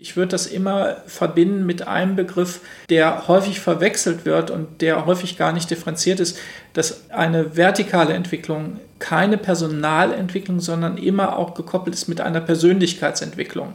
Ich würde das immer verbinden mit einem Begriff, der häufig verwechselt wird und der häufig gar nicht differenziert ist, dass eine vertikale Entwicklung keine Personalentwicklung, sondern immer auch gekoppelt ist mit einer Persönlichkeitsentwicklung.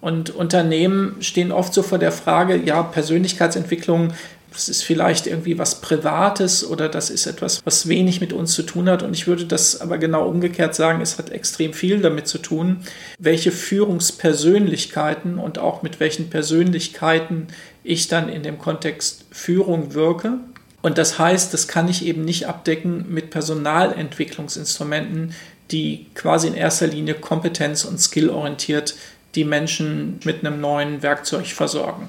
Und Unternehmen stehen oft so vor der Frage, ja, Persönlichkeitsentwicklung das ist vielleicht irgendwie was Privates oder das ist etwas, was wenig mit uns zu tun hat. Und ich würde das aber genau umgekehrt sagen, es hat extrem viel damit zu tun, welche Führungspersönlichkeiten und auch mit welchen Persönlichkeiten ich dann in dem Kontext Führung wirke. Und das heißt, das kann ich eben nicht abdecken mit Personalentwicklungsinstrumenten, die quasi in erster Linie kompetenz- und skillorientiert die Menschen mit einem neuen Werkzeug versorgen.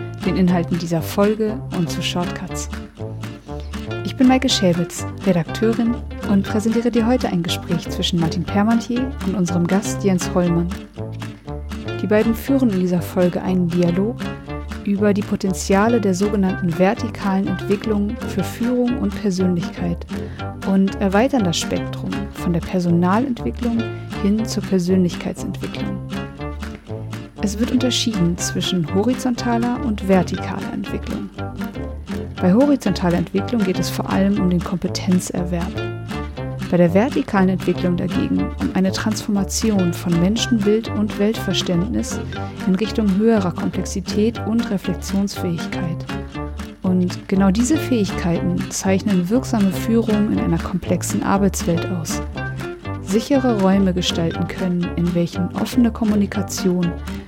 den Inhalten dieser Folge und zu Shortcuts. Ich bin Maike Schäbitz, Redakteurin und präsentiere dir heute ein Gespräch zwischen Martin Permantier und unserem Gast Jens Hollmann. Die beiden führen in dieser Folge einen Dialog über die Potenziale der sogenannten vertikalen Entwicklung für Führung und Persönlichkeit und erweitern das Spektrum von der Personalentwicklung hin zur Persönlichkeitsentwicklung. Es wird unterschieden zwischen horizontaler und vertikaler Entwicklung. Bei horizontaler Entwicklung geht es vor allem um den Kompetenzerwerb. Bei der vertikalen Entwicklung dagegen um eine Transformation von Menschenbild und Weltverständnis in Richtung höherer Komplexität und Reflexionsfähigkeit. Und genau diese Fähigkeiten zeichnen wirksame Führung in einer komplexen Arbeitswelt aus. Sichere Räume gestalten können, in welchen offene Kommunikation,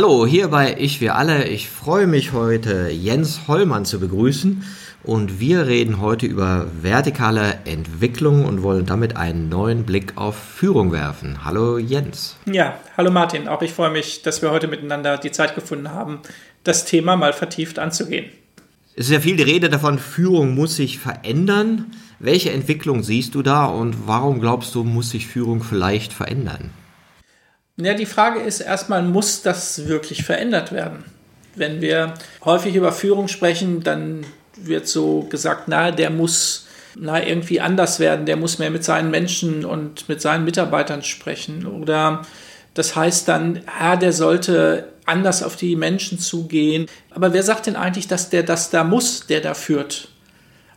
Hallo, hier bei Ich wir alle. Ich freue mich heute Jens Hollmann zu begrüßen und wir reden heute über vertikale Entwicklung und wollen damit einen neuen Blick auf Führung werfen. Hallo Jens. Ja, hallo Martin. Auch ich freue mich, dass wir heute miteinander die Zeit gefunden haben, das Thema mal vertieft anzugehen. Es ist ja viel die Rede davon, Führung muss sich verändern. Welche Entwicklung siehst du da und warum glaubst du, muss sich Führung vielleicht verändern? Ja, die Frage ist erstmal, muss das wirklich verändert werden? Wenn wir häufig über Führung sprechen, dann wird so gesagt, na, der muss na, irgendwie anders werden, der muss mehr mit seinen Menschen und mit seinen Mitarbeitern sprechen. Oder das heißt dann, ja, der sollte anders auf die Menschen zugehen. Aber wer sagt denn eigentlich, dass der das da muss, der da führt?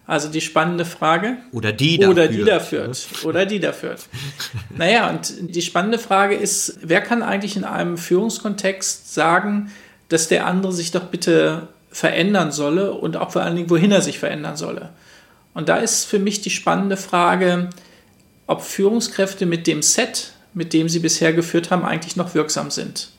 Also die spannende Frage. Oder die da Oder die da führt. Oder die da führt. naja, und die spannende Frage ist, wer kann eigentlich in einem Führungskontext sagen, dass der andere sich doch bitte verändern solle und auch vor allen Dingen, wohin er sich verändern solle? Und da ist für mich die spannende Frage, ob Führungskräfte mit dem Set, mit dem sie bisher geführt haben, eigentlich noch wirksam sind.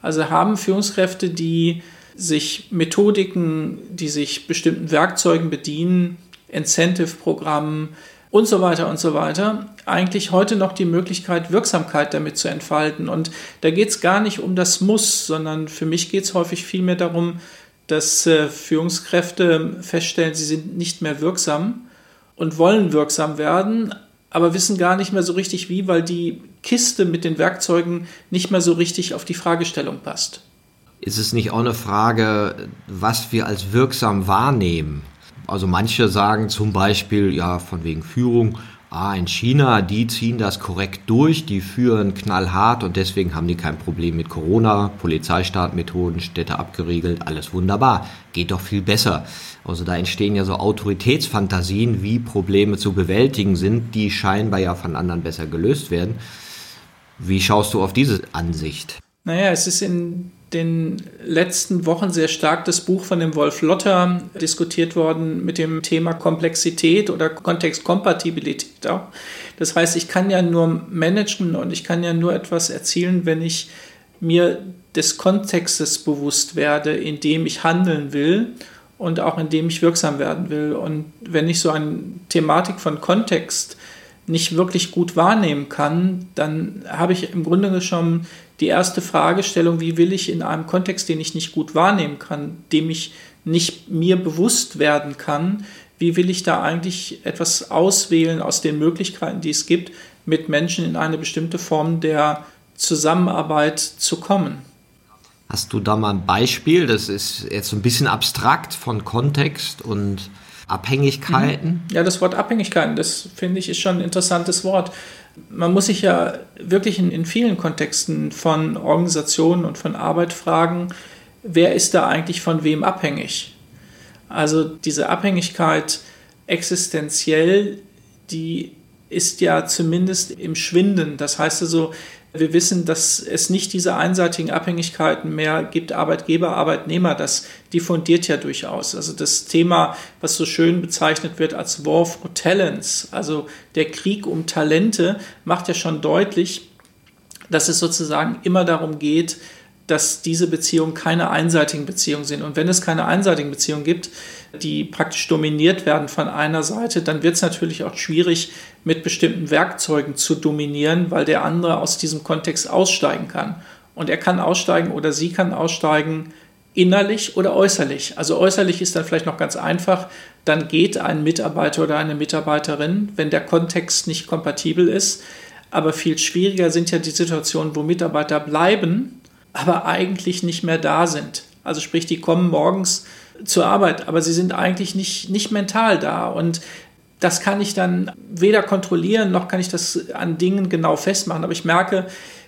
Also haben Führungskräfte, die sich Methodiken, die sich bestimmten Werkzeugen bedienen, Incentive-Programmen und so weiter und so weiter, eigentlich heute noch die Möglichkeit, Wirksamkeit damit zu entfalten. Und da geht es gar nicht um das Muss, sondern für mich geht es häufig vielmehr darum, dass äh, Führungskräfte feststellen, sie sind nicht mehr wirksam und wollen wirksam werden, aber wissen gar nicht mehr so richtig wie, weil die Kiste mit den Werkzeugen nicht mehr so richtig auf die Fragestellung passt. Ist es nicht auch eine Frage, was wir als wirksam wahrnehmen? Also manche sagen zum Beispiel, ja, von wegen Führung, ah, in China, die ziehen das korrekt durch, die führen knallhart und deswegen haben die kein Problem mit Corona, Polizeistartmethoden, Städte abgeriegelt, alles wunderbar, geht doch viel besser. Also da entstehen ja so Autoritätsfantasien, wie Probleme zu bewältigen sind, die scheinbar ja von anderen besser gelöst werden. Wie schaust du auf diese Ansicht? Naja, es ist in den letzten Wochen sehr stark das Buch von dem Wolf Lotter diskutiert worden mit dem Thema Komplexität oder Kontextkompatibilität auch. Das heißt, ich kann ja nur managen und ich kann ja nur etwas erzielen, wenn ich mir des Kontextes bewusst werde, in dem ich handeln will und auch in dem ich wirksam werden will. Und wenn ich so eine Thematik von Kontext nicht wirklich gut wahrnehmen kann, dann habe ich im Grunde schon die erste Fragestellung, wie will ich in einem Kontext, den ich nicht gut wahrnehmen kann, dem ich nicht mir bewusst werden kann, wie will ich da eigentlich etwas auswählen aus den Möglichkeiten, die es gibt, mit Menschen in eine bestimmte Form der Zusammenarbeit zu kommen. Hast du da mal ein Beispiel? Das ist jetzt so ein bisschen abstrakt von Kontext und Abhängigkeiten. Mhm. Ja, das Wort Abhängigkeiten, das finde ich ist schon ein interessantes Wort. Man muss sich ja wirklich in, in vielen Kontexten von Organisationen und von Arbeit fragen, wer ist da eigentlich von wem abhängig? Also diese Abhängigkeit existenziell, die ist ja zumindest im Schwinden. Das heißt also, wir wissen, dass es nicht diese einseitigen Abhängigkeiten mehr gibt, Arbeitgeber, Arbeitnehmer, das diffundiert ja durchaus. Also das Thema, was so schön bezeichnet wird als War for Talents, also der Krieg um Talente, macht ja schon deutlich, dass es sozusagen immer darum geht, dass diese Beziehungen keine einseitigen Beziehungen sind. Und wenn es keine einseitigen Beziehungen gibt, die praktisch dominiert werden von einer Seite, dann wird es natürlich auch schwierig, mit bestimmten Werkzeugen zu dominieren, weil der andere aus diesem Kontext aussteigen kann. Und er kann aussteigen oder sie kann aussteigen innerlich oder äußerlich. Also äußerlich ist dann vielleicht noch ganz einfach, dann geht ein Mitarbeiter oder eine Mitarbeiterin, wenn der Kontext nicht kompatibel ist. Aber viel schwieriger sind ja die Situationen, wo Mitarbeiter bleiben, aber eigentlich nicht mehr da sind. Also sprich, die kommen morgens zur Arbeit, aber sie sind eigentlich nicht, nicht mental da. Und das kann ich dann weder kontrollieren, noch kann ich das an Dingen genau festmachen. Aber ich merke,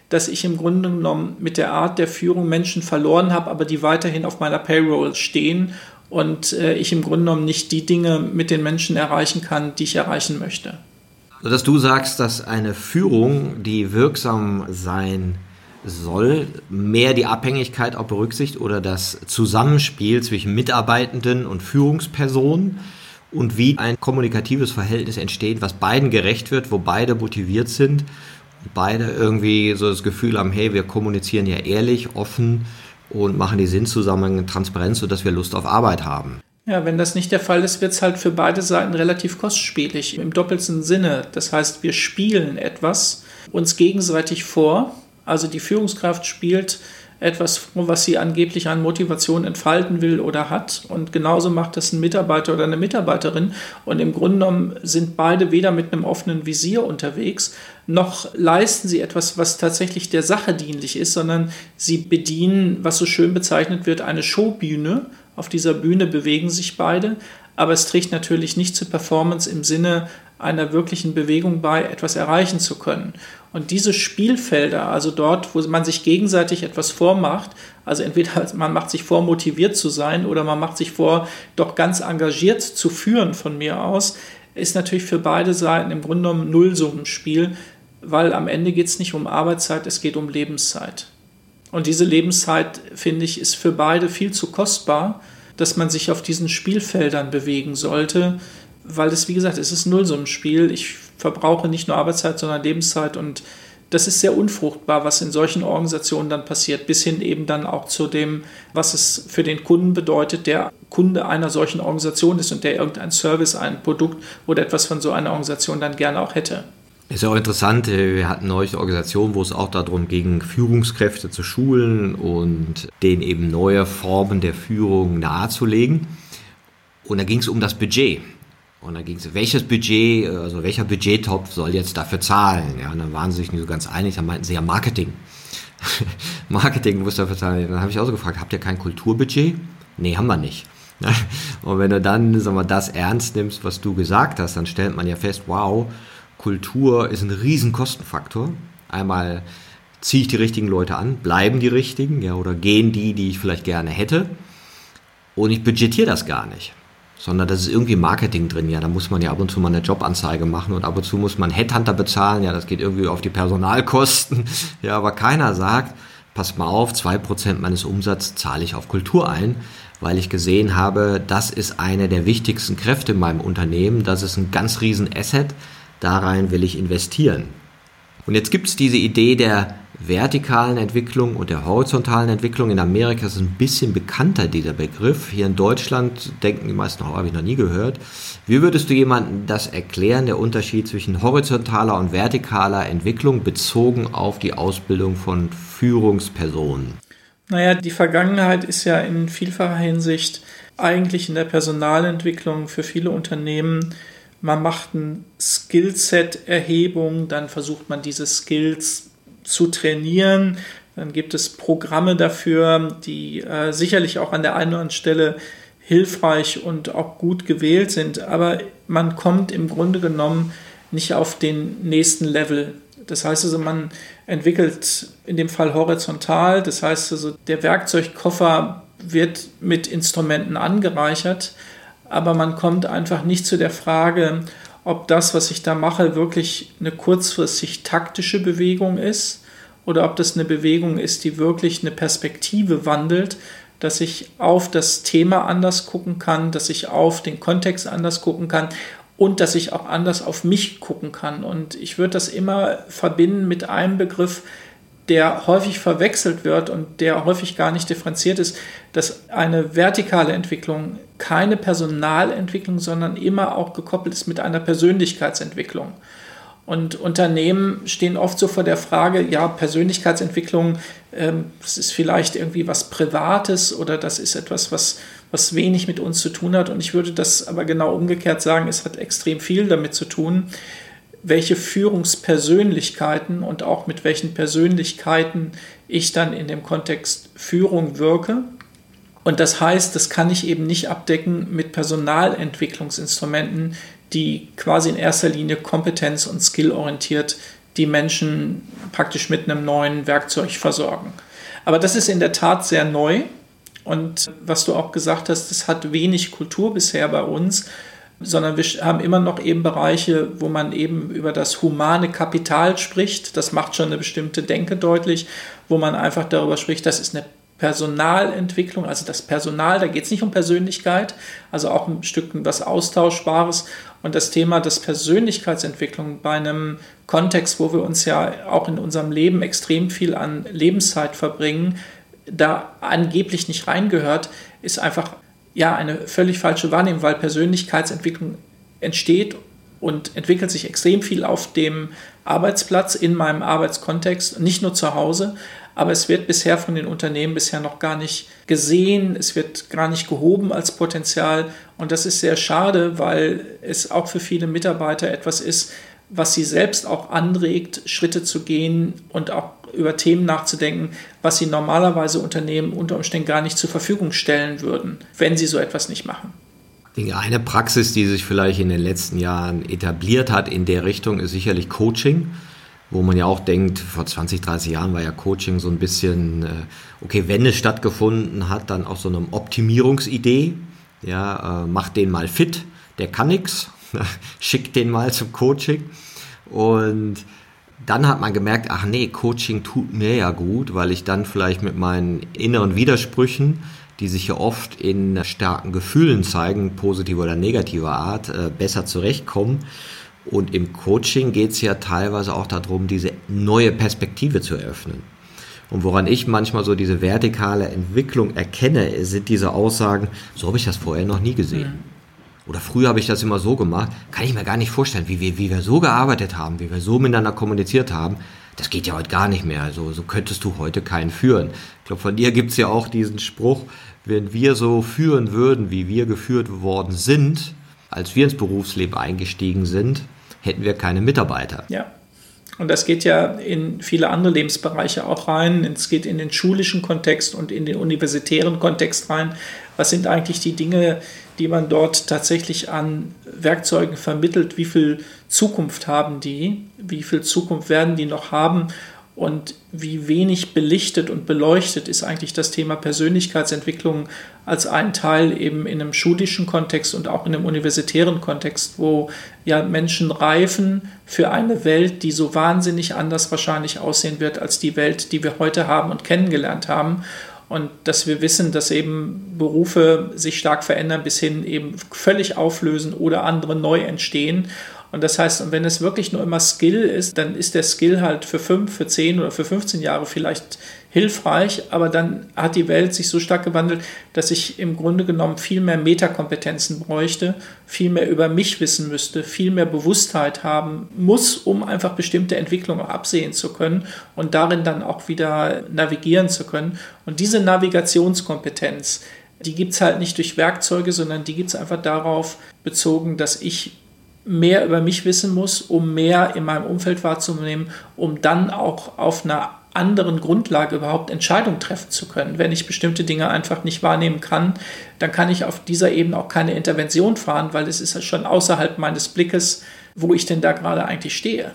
dass ich im Grunde genommen mit der Art der Führung Menschen verloren habe, aber die weiterhin auf meiner Payroll stehen und äh, ich im Grunde genommen nicht die Dinge mit den Menschen erreichen kann, die ich erreichen möchte. Dass du sagst, dass eine Führung, die wirksam sein soll mehr die Abhängigkeit auch berücksichtigt oder das Zusammenspiel zwischen Mitarbeitenden und Führungspersonen und wie ein kommunikatives Verhältnis entsteht, was beiden gerecht wird, wo beide motiviert sind beide irgendwie so das Gefühl haben, hey, wir kommunizieren ja ehrlich, offen und machen die Sinnzusammenhänge transparent, sodass wir Lust auf Arbeit haben. Ja, wenn das nicht der Fall ist, wird es halt für beide Seiten relativ kostspielig im doppelten Sinne. Das heißt, wir spielen etwas uns gegenseitig vor also die Führungskraft spielt etwas vor, was sie angeblich an Motivation entfalten will oder hat. Und genauso macht das ein Mitarbeiter oder eine Mitarbeiterin. Und im Grunde genommen sind beide weder mit einem offenen Visier unterwegs, noch leisten sie etwas, was tatsächlich der Sache dienlich ist, sondern sie bedienen, was so schön bezeichnet wird, eine Showbühne. Auf dieser Bühne bewegen sich beide, aber es trägt natürlich nicht zur Performance im Sinne einer wirklichen Bewegung bei, etwas erreichen zu können. Und diese Spielfelder, also dort, wo man sich gegenseitig etwas vormacht, also entweder man macht sich vor, motiviert zu sein oder man macht sich vor, doch ganz engagiert zu führen von mir aus, ist natürlich für beide Seiten im Grunde genommen Nullsummenspiel, weil am Ende geht es nicht um Arbeitszeit, es geht um Lebenszeit. Und diese Lebenszeit, finde ich, ist für beide viel zu kostbar, dass man sich auf diesen Spielfeldern bewegen sollte, weil es, wie gesagt, es ist Nullsummenspiel. Ich verbrauche nicht nur Arbeitszeit, sondern Lebenszeit und das ist sehr unfruchtbar, was in solchen Organisationen dann passiert, bis hin eben dann auch zu dem, was es für den Kunden bedeutet, der Kunde einer solchen Organisation ist und der irgendein Service, ein Produkt oder etwas von so einer Organisation dann gerne auch hätte. Ist ja auch interessant, wir hatten neulich eine Organisation, wo es auch darum ging, Führungskräfte zu schulen und denen eben neue Formen der Führung nahezulegen. Und da ging es um das Budget. Und dann ging es, welches Budget, also welcher Budgettopf soll jetzt dafür zahlen? Ja, und dann waren sie sich nicht so ganz einig, dann meinten sie ja Marketing. Marketing muss dafür zahlen. Dann habe ich auch so gefragt, habt ihr kein Kulturbudget? Nee, haben wir nicht. Und wenn du dann sag mal, das ernst nimmst, was du gesagt hast, dann stellt man ja fest, wow, Kultur ist ein riesen Kostenfaktor. Einmal ziehe ich die richtigen Leute an, bleiben die richtigen, ja, oder gehen die, die ich vielleicht gerne hätte. Und ich budgetiere das gar nicht. Sondern das ist irgendwie Marketing drin. Ja, da muss man ja ab und zu mal eine Jobanzeige machen und ab und zu muss man Headhunter bezahlen. Ja, das geht irgendwie auf die Personalkosten. Ja, aber keiner sagt, pass mal auf, zwei Prozent meines Umsatzes zahle ich auf Kultur ein, weil ich gesehen habe, das ist eine der wichtigsten Kräfte in meinem Unternehmen. Das ist ein ganz riesen Asset. Da will ich investieren. Und jetzt gibt es diese Idee der vertikalen Entwicklung und der horizontalen Entwicklung. In Amerika ist es ein bisschen bekannter, dieser Begriff. Hier in Deutschland denken die meisten, oh, habe ich noch nie gehört. Wie würdest du jemandem das erklären, der Unterschied zwischen horizontaler und vertikaler Entwicklung bezogen auf die Ausbildung von Führungspersonen? Naja, die Vergangenheit ist ja in vielfacher Hinsicht eigentlich in der Personalentwicklung für viele Unternehmen man macht ein Skillset-Erhebung, dann versucht man diese Skills zu trainieren. Dann gibt es Programme dafür, die äh, sicherlich auch an der einen oder anderen Stelle hilfreich und auch gut gewählt sind. Aber man kommt im Grunde genommen nicht auf den nächsten Level. Das heißt also, man entwickelt in dem Fall horizontal. Das heißt also, der Werkzeugkoffer wird mit Instrumenten angereichert aber man kommt einfach nicht zu der Frage, ob das, was ich da mache, wirklich eine kurzfristig taktische Bewegung ist oder ob das eine Bewegung ist, die wirklich eine Perspektive wandelt, dass ich auf das Thema anders gucken kann, dass ich auf den Kontext anders gucken kann und dass ich auch anders auf mich gucken kann. Und ich würde das immer verbinden mit einem Begriff, der häufig verwechselt wird und der häufig gar nicht differenziert ist, dass eine vertikale Entwicklung keine Personalentwicklung, sondern immer auch gekoppelt ist mit einer Persönlichkeitsentwicklung. Und Unternehmen stehen oft so vor der Frage, ja, Persönlichkeitsentwicklung, ähm, das ist vielleicht irgendwie was Privates oder das ist etwas, was, was wenig mit uns zu tun hat. Und ich würde das aber genau umgekehrt sagen, es hat extrem viel damit zu tun, welche Führungspersönlichkeiten und auch mit welchen Persönlichkeiten ich dann in dem Kontext Führung wirke. Und das heißt, das kann ich eben nicht abdecken mit Personalentwicklungsinstrumenten, die quasi in erster Linie kompetenz- und skillorientiert die Menschen praktisch mit einem neuen Werkzeug versorgen. Aber das ist in der Tat sehr neu. Und was du auch gesagt hast, das hat wenig Kultur bisher bei uns sondern wir haben immer noch eben Bereiche, wo man eben über das humane Kapital spricht. Das macht schon eine bestimmte Denke deutlich, wo man einfach darüber spricht, das ist eine Personalentwicklung, also das Personal, da geht es nicht um Persönlichkeit, also auch ein Stück was Austauschbares. Und das Thema des Persönlichkeitsentwicklung bei einem Kontext, wo wir uns ja auch in unserem Leben extrem viel an Lebenszeit verbringen, da angeblich nicht reingehört, ist einfach ja eine völlig falsche Wahrnehmung, weil Persönlichkeitsentwicklung entsteht und entwickelt sich extrem viel auf dem Arbeitsplatz, in meinem Arbeitskontext, nicht nur zu Hause, aber es wird bisher von den Unternehmen bisher noch gar nicht gesehen, es wird gar nicht gehoben als Potenzial. Und das ist sehr schade, weil es auch für viele Mitarbeiter etwas ist, was sie selbst auch anregt, Schritte zu gehen und auch über Themen nachzudenken, was sie normalerweise Unternehmen unter Umständen gar nicht zur Verfügung stellen würden, wenn sie so etwas nicht machen. Eine Praxis, die sich vielleicht in den letzten Jahren etabliert hat in der Richtung, ist sicherlich Coaching, wo man ja auch denkt, vor 20, 30 Jahren war ja Coaching so ein bisschen, äh, okay, wenn es stattgefunden hat, dann auch so eine Optimierungsidee, ja, äh, macht den mal fit, der kann nichts, schickt den mal zum Coaching. Und dann hat man gemerkt, ach nee, Coaching tut mir ja gut, weil ich dann vielleicht mit meinen inneren Widersprüchen, die sich ja oft in starken Gefühlen zeigen, positiver oder negativer Art, äh, besser zurechtkomme. Und im Coaching geht es ja teilweise auch darum, diese neue Perspektive zu eröffnen. Und woran ich manchmal so diese vertikale Entwicklung erkenne, sind diese Aussagen, so habe ich das vorher noch nie gesehen. Mhm oder früher habe ich das immer so gemacht, kann ich mir gar nicht vorstellen, wie wir, wie wir so gearbeitet haben, wie wir so miteinander kommuniziert haben. Das geht ja heute gar nicht mehr. Also, so könntest du heute keinen führen. Ich glaube, von dir gibt es ja auch diesen Spruch, wenn wir so führen würden, wie wir geführt worden sind, als wir ins Berufsleben eingestiegen sind, hätten wir keine Mitarbeiter. Ja, Und das geht ja in viele andere Lebensbereiche auch rein. Es geht in den schulischen Kontext und in den universitären Kontext rein. Was sind eigentlich die Dinge, die man dort tatsächlich an Werkzeugen vermittelt? Wie viel Zukunft haben die? Wie viel Zukunft werden die noch haben? Und wie wenig belichtet und beleuchtet ist eigentlich das Thema Persönlichkeitsentwicklung als ein Teil eben in einem schulischen Kontext und auch in einem universitären Kontext, wo ja Menschen reifen für eine Welt, die so wahnsinnig anders wahrscheinlich aussehen wird als die Welt, die wir heute haben und kennengelernt haben. Und dass wir wissen, dass eben Berufe sich stark verändern, bis hin eben völlig auflösen oder andere neu entstehen. Und das heißt, wenn es wirklich nur immer Skill ist, dann ist der Skill halt für fünf, für zehn oder für 15 Jahre vielleicht hilfreich, aber dann hat die Welt sich so stark gewandelt, dass ich im Grunde genommen viel mehr Metakompetenzen bräuchte, viel mehr über mich wissen müsste, viel mehr Bewusstheit haben muss, um einfach bestimmte Entwicklungen absehen zu können und darin dann auch wieder navigieren zu können. Und diese Navigationskompetenz, die gibt es halt nicht durch Werkzeuge, sondern die gibt es einfach darauf bezogen, dass ich mehr über mich wissen muss, um mehr in meinem Umfeld wahrzunehmen, um dann auch auf einer anderen Grundlage überhaupt Entscheidungen treffen zu können. Wenn ich bestimmte Dinge einfach nicht wahrnehmen kann, dann kann ich auf dieser Ebene auch keine Intervention fahren, weil es ist ja schon außerhalb meines Blickes, wo ich denn da gerade eigentlich stehe.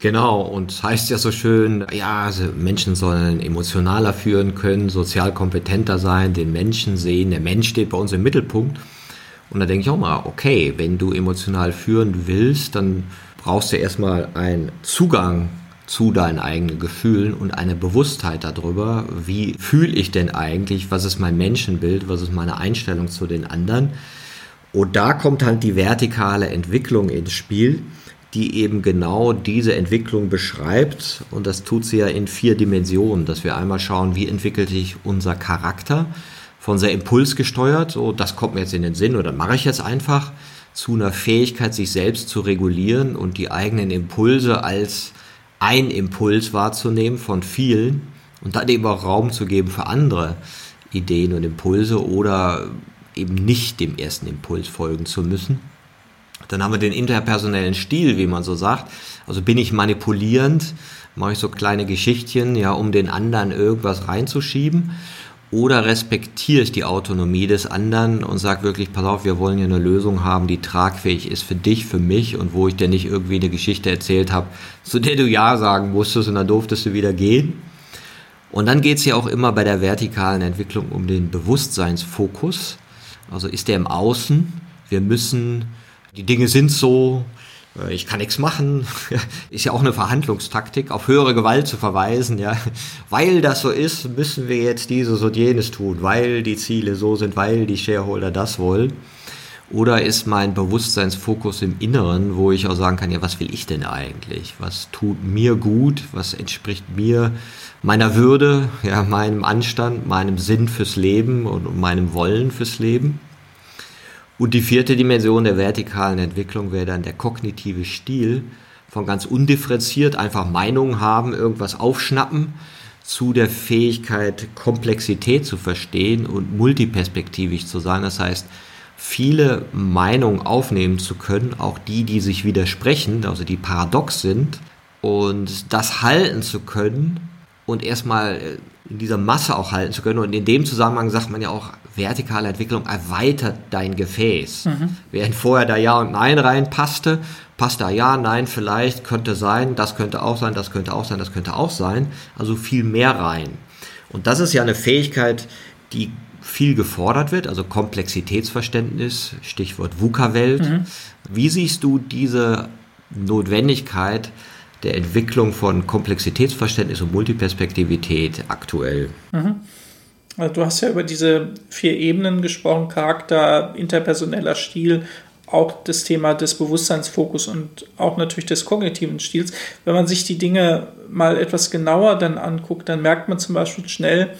Genau, und es heißt ja so schön, ja, also Menschen sollen emotionaler führen können, sozial kompetenter sein, den Menschen sehen, der Mensch steht bei uns im Mittelpunkt. Und da denke ich auch mal, okay, wenn du emotional führen willst, dann brauchst du erstmal einen Zugang zu deinen eigenen Gefühlen und eine Bewusstheit darüber, wie fühle ich denn eigentlich, was ist mein Menschenbild, was ist meine Einstellung zu den anderen. Und da kommt halt die vertikale Entwicklung ins Spiel, die eben genau diese Entwicklung beschreibt. Und das tut sie ja in vier Dimensionen, dass wir einmal schauen, wie entwickelt sich unser Charakter, von sehr impulsgesteuert, so das kommt mir jetzt in den Sinn oder mache ich jetzt einfach, zu einer Fähigkeit, sich selbst zu regulieren und die eigenen Impulse als ein Impuls wahrzunehmen von vielen und dann eben auch Raum zu geben für andere Ideen und Impulse oder eben nicht dem ersten Impuls folgen zu müssen. Dann haben wir den interpersonellen Stil, wie man so sagt. Also bin ich manipulierend, mache ich so kleine Geschichtchen, ja, um den anderen irgendwas reinzuschieben oder respektiere ich die Autonomie des anderen und sage wirklich, pass auf, wir wollen hier eine Lösung haben, die tragfähig ist für dich, für mich und wo ich dir nicht irgendwie eine Geschichte erzählt habe, zu der du Ja sagen musstest und dann durftest du wieder gehen. Und dann geht es ja auch immer bei der vertikalen Entwicklung um den Bewusstseinsfokus. Also ist der im Außen? Wir müssen, die Dinge sind so, ich kann nichts machen, ist ja auch eine Verhandlungstaktik, auf höhere Gewalt zu verweisen, ja. Weil das so ist, müssen wir jetzt dieses und jenes tun, weil die Ziele so sind, weil die Shareholder das wollen. Oder ist mein Bewusstseinsfokus im Inneren, wo ich auch sagen kann, ja, was will ich denn eigentlich? Was tut mir gut? Was entspricht mir meiner Würde, ja, meinem Anstand, meinem Sinn fürs Leben und meinem Wollen fürs Leben? Und die vierte Dimension der vertikalen Entwicklung wäre dann der kognitive Stil von ganz undifferenziert einfach Meinungen haben, irgendwas aufschnappen, zu der Fähigkeit, Komplexität zu verstehen und multiperspektivisch zu sein. Das heißt, viele Meinungen aufnehmen zu können, auch die, die sich widersprechen, also die paradox sind, und das halten zu können und erstmal äh, in dieser Masse auch halten zu können. Und in dem Zusammenhang sagt man ja auch, vertikale Entwicklung erweitert dein Gefäß. Mhm. Während vorher da Ja und Nein reinpasste, passt da Ja, Nein, vielleicht, könnte sein, das könnte auch sein, das könnte auch sein, das könnte auch sein. Also viel mehr rein. Und das ist ja eine Fähigkeit, die viel gefordert wird, also Komplexitätsverständnis, Stichwort VUCA-Welt. Mhm. Wie siehst du diese Notwendigkeit der Entwicklung von Komplexitätsverständnis und Multiperspektivität aktuell? Mhm. Also du hast ja über diese vier Ebenen gesprochen, Charakter, interpersoneller Stil, auch das Thema des Bewusstseinsfokus und auch natürlich des kognitiven Stils. Wenn man sich die Dinge mal etwas genauer dann anguckt, dann merkt man zum Beispiel schnell,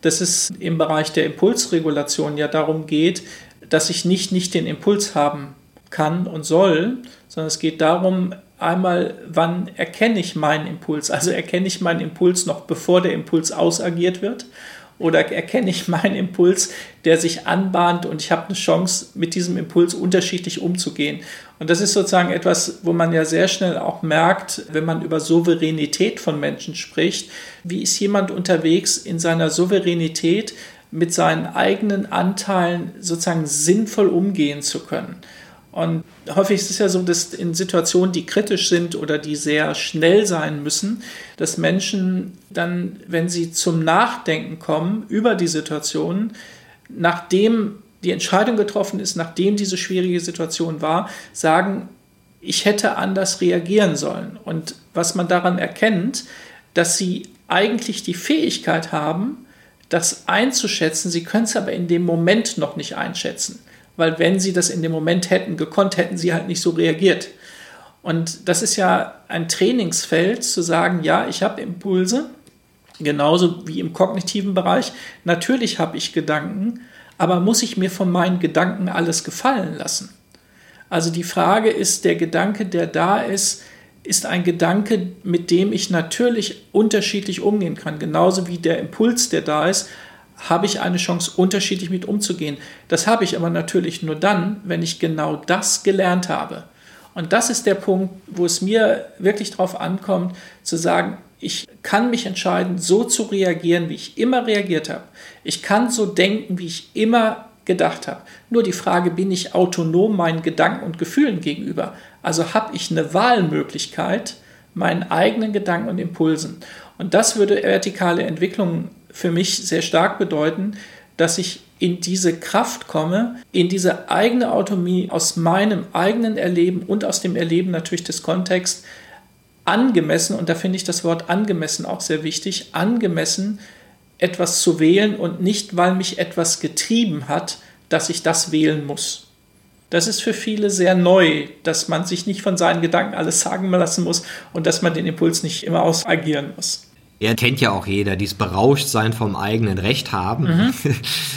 dass es im Bereich der Impulsregulation ja darum geht, dass ich nicht, nicht den Impuls haben kann und soll, sondern es geht darum, einmal, wann erkenne ich meinen Impuls? Also erkenne ich meinen Impuls noch bevor der Impuls ausagiert wird oder erkenne ich meinen Impuls, der sich anbahnt und ich habe eine Chance, mit diesem Impuls unterschiedlich umzugehen. Und das ist sozusagen etwas, wo man ja sehr schnell auch merkt, wenn man über Souveränität von Menschen spricht, wie ist jemand unterwegs in seiner Souveränität mit seinen eigenen Anteilen sozusagen sinnvoll umgehen zu können. Und häufig ist es ja so, dass in Situationen, die kritisch sind oder die sehr schnell sein müssen, dass Menschen dann, wenn sie zum Nachdenken kommen über die Situation, nachdem die Entscheidung getroffen ist, nachdem diese schwierige Situation war, sagen, ich hätte anders reagieren sollen. Und was man daran erkennt, dass sie eigentlich die Fähigkeit haben, das einzuschätzen, sie können es aber in dem Moment noch nicht einschätzen weil wenn sie das in dem Moment hätten gekonnt, hätten sie halt nicht so reagiert. Und das ist ja ein Trainingsfeld zu sagen, ja, ich habe Impulse, genauso wie im kognitiven Bereich. Natürlich habe ich Gedanken, aber muss ich mir von meinen Gedanken alles gefallen lassen? Also die Frage ist, der Gedanke, der da ist, ist ein Gedanke, mit dem ich natürlich unterschiedlich umgehen kann. Genauso wie der Impuls, der da ist, habe ich eine Chance, unterschiedlich mit umzugehen. Das habe ich aber natürlich nur dann, wenn ich genau das gelernt habe. Und das ist der Punkt, wo es mir wirklich darauf ankommt, zu sagen, ich kann mich entscheiden, so zu reagieren, wie ich immer reagiert habe. Ich kann so denken, wie ich immer gedacht habe. Nur die Frage, bin ich autonom meinen Gedanken und Gefühlen gegenüber? Also habe ich eine Wahlmöglichkeit meinen eigenen Gedanken und Impulsen. Und das würde vertikale Entwicklung für mich sehr stark bedeuten, dass ich in diese Kraft komme, in diese eigene Autonomie aus meinem eigenen Erleben und aus dem Erleben natürlich des Kontexts angemessen, und da finde ich das Wort angemessen auch sehr wichtig, angemessen etwas zu wählen und nicht, weil mich etwas getrieben hat, dass ich das wählen muss. Das ist für viele sehr neu, dass man sich nicht von seinen Gedanken alles sagen lassen muss und dass man den Impuls nicht immer ausagieren muss er kennt ja auch jeder, dieses Berauschtsein vom eigenen Recht haben mhm.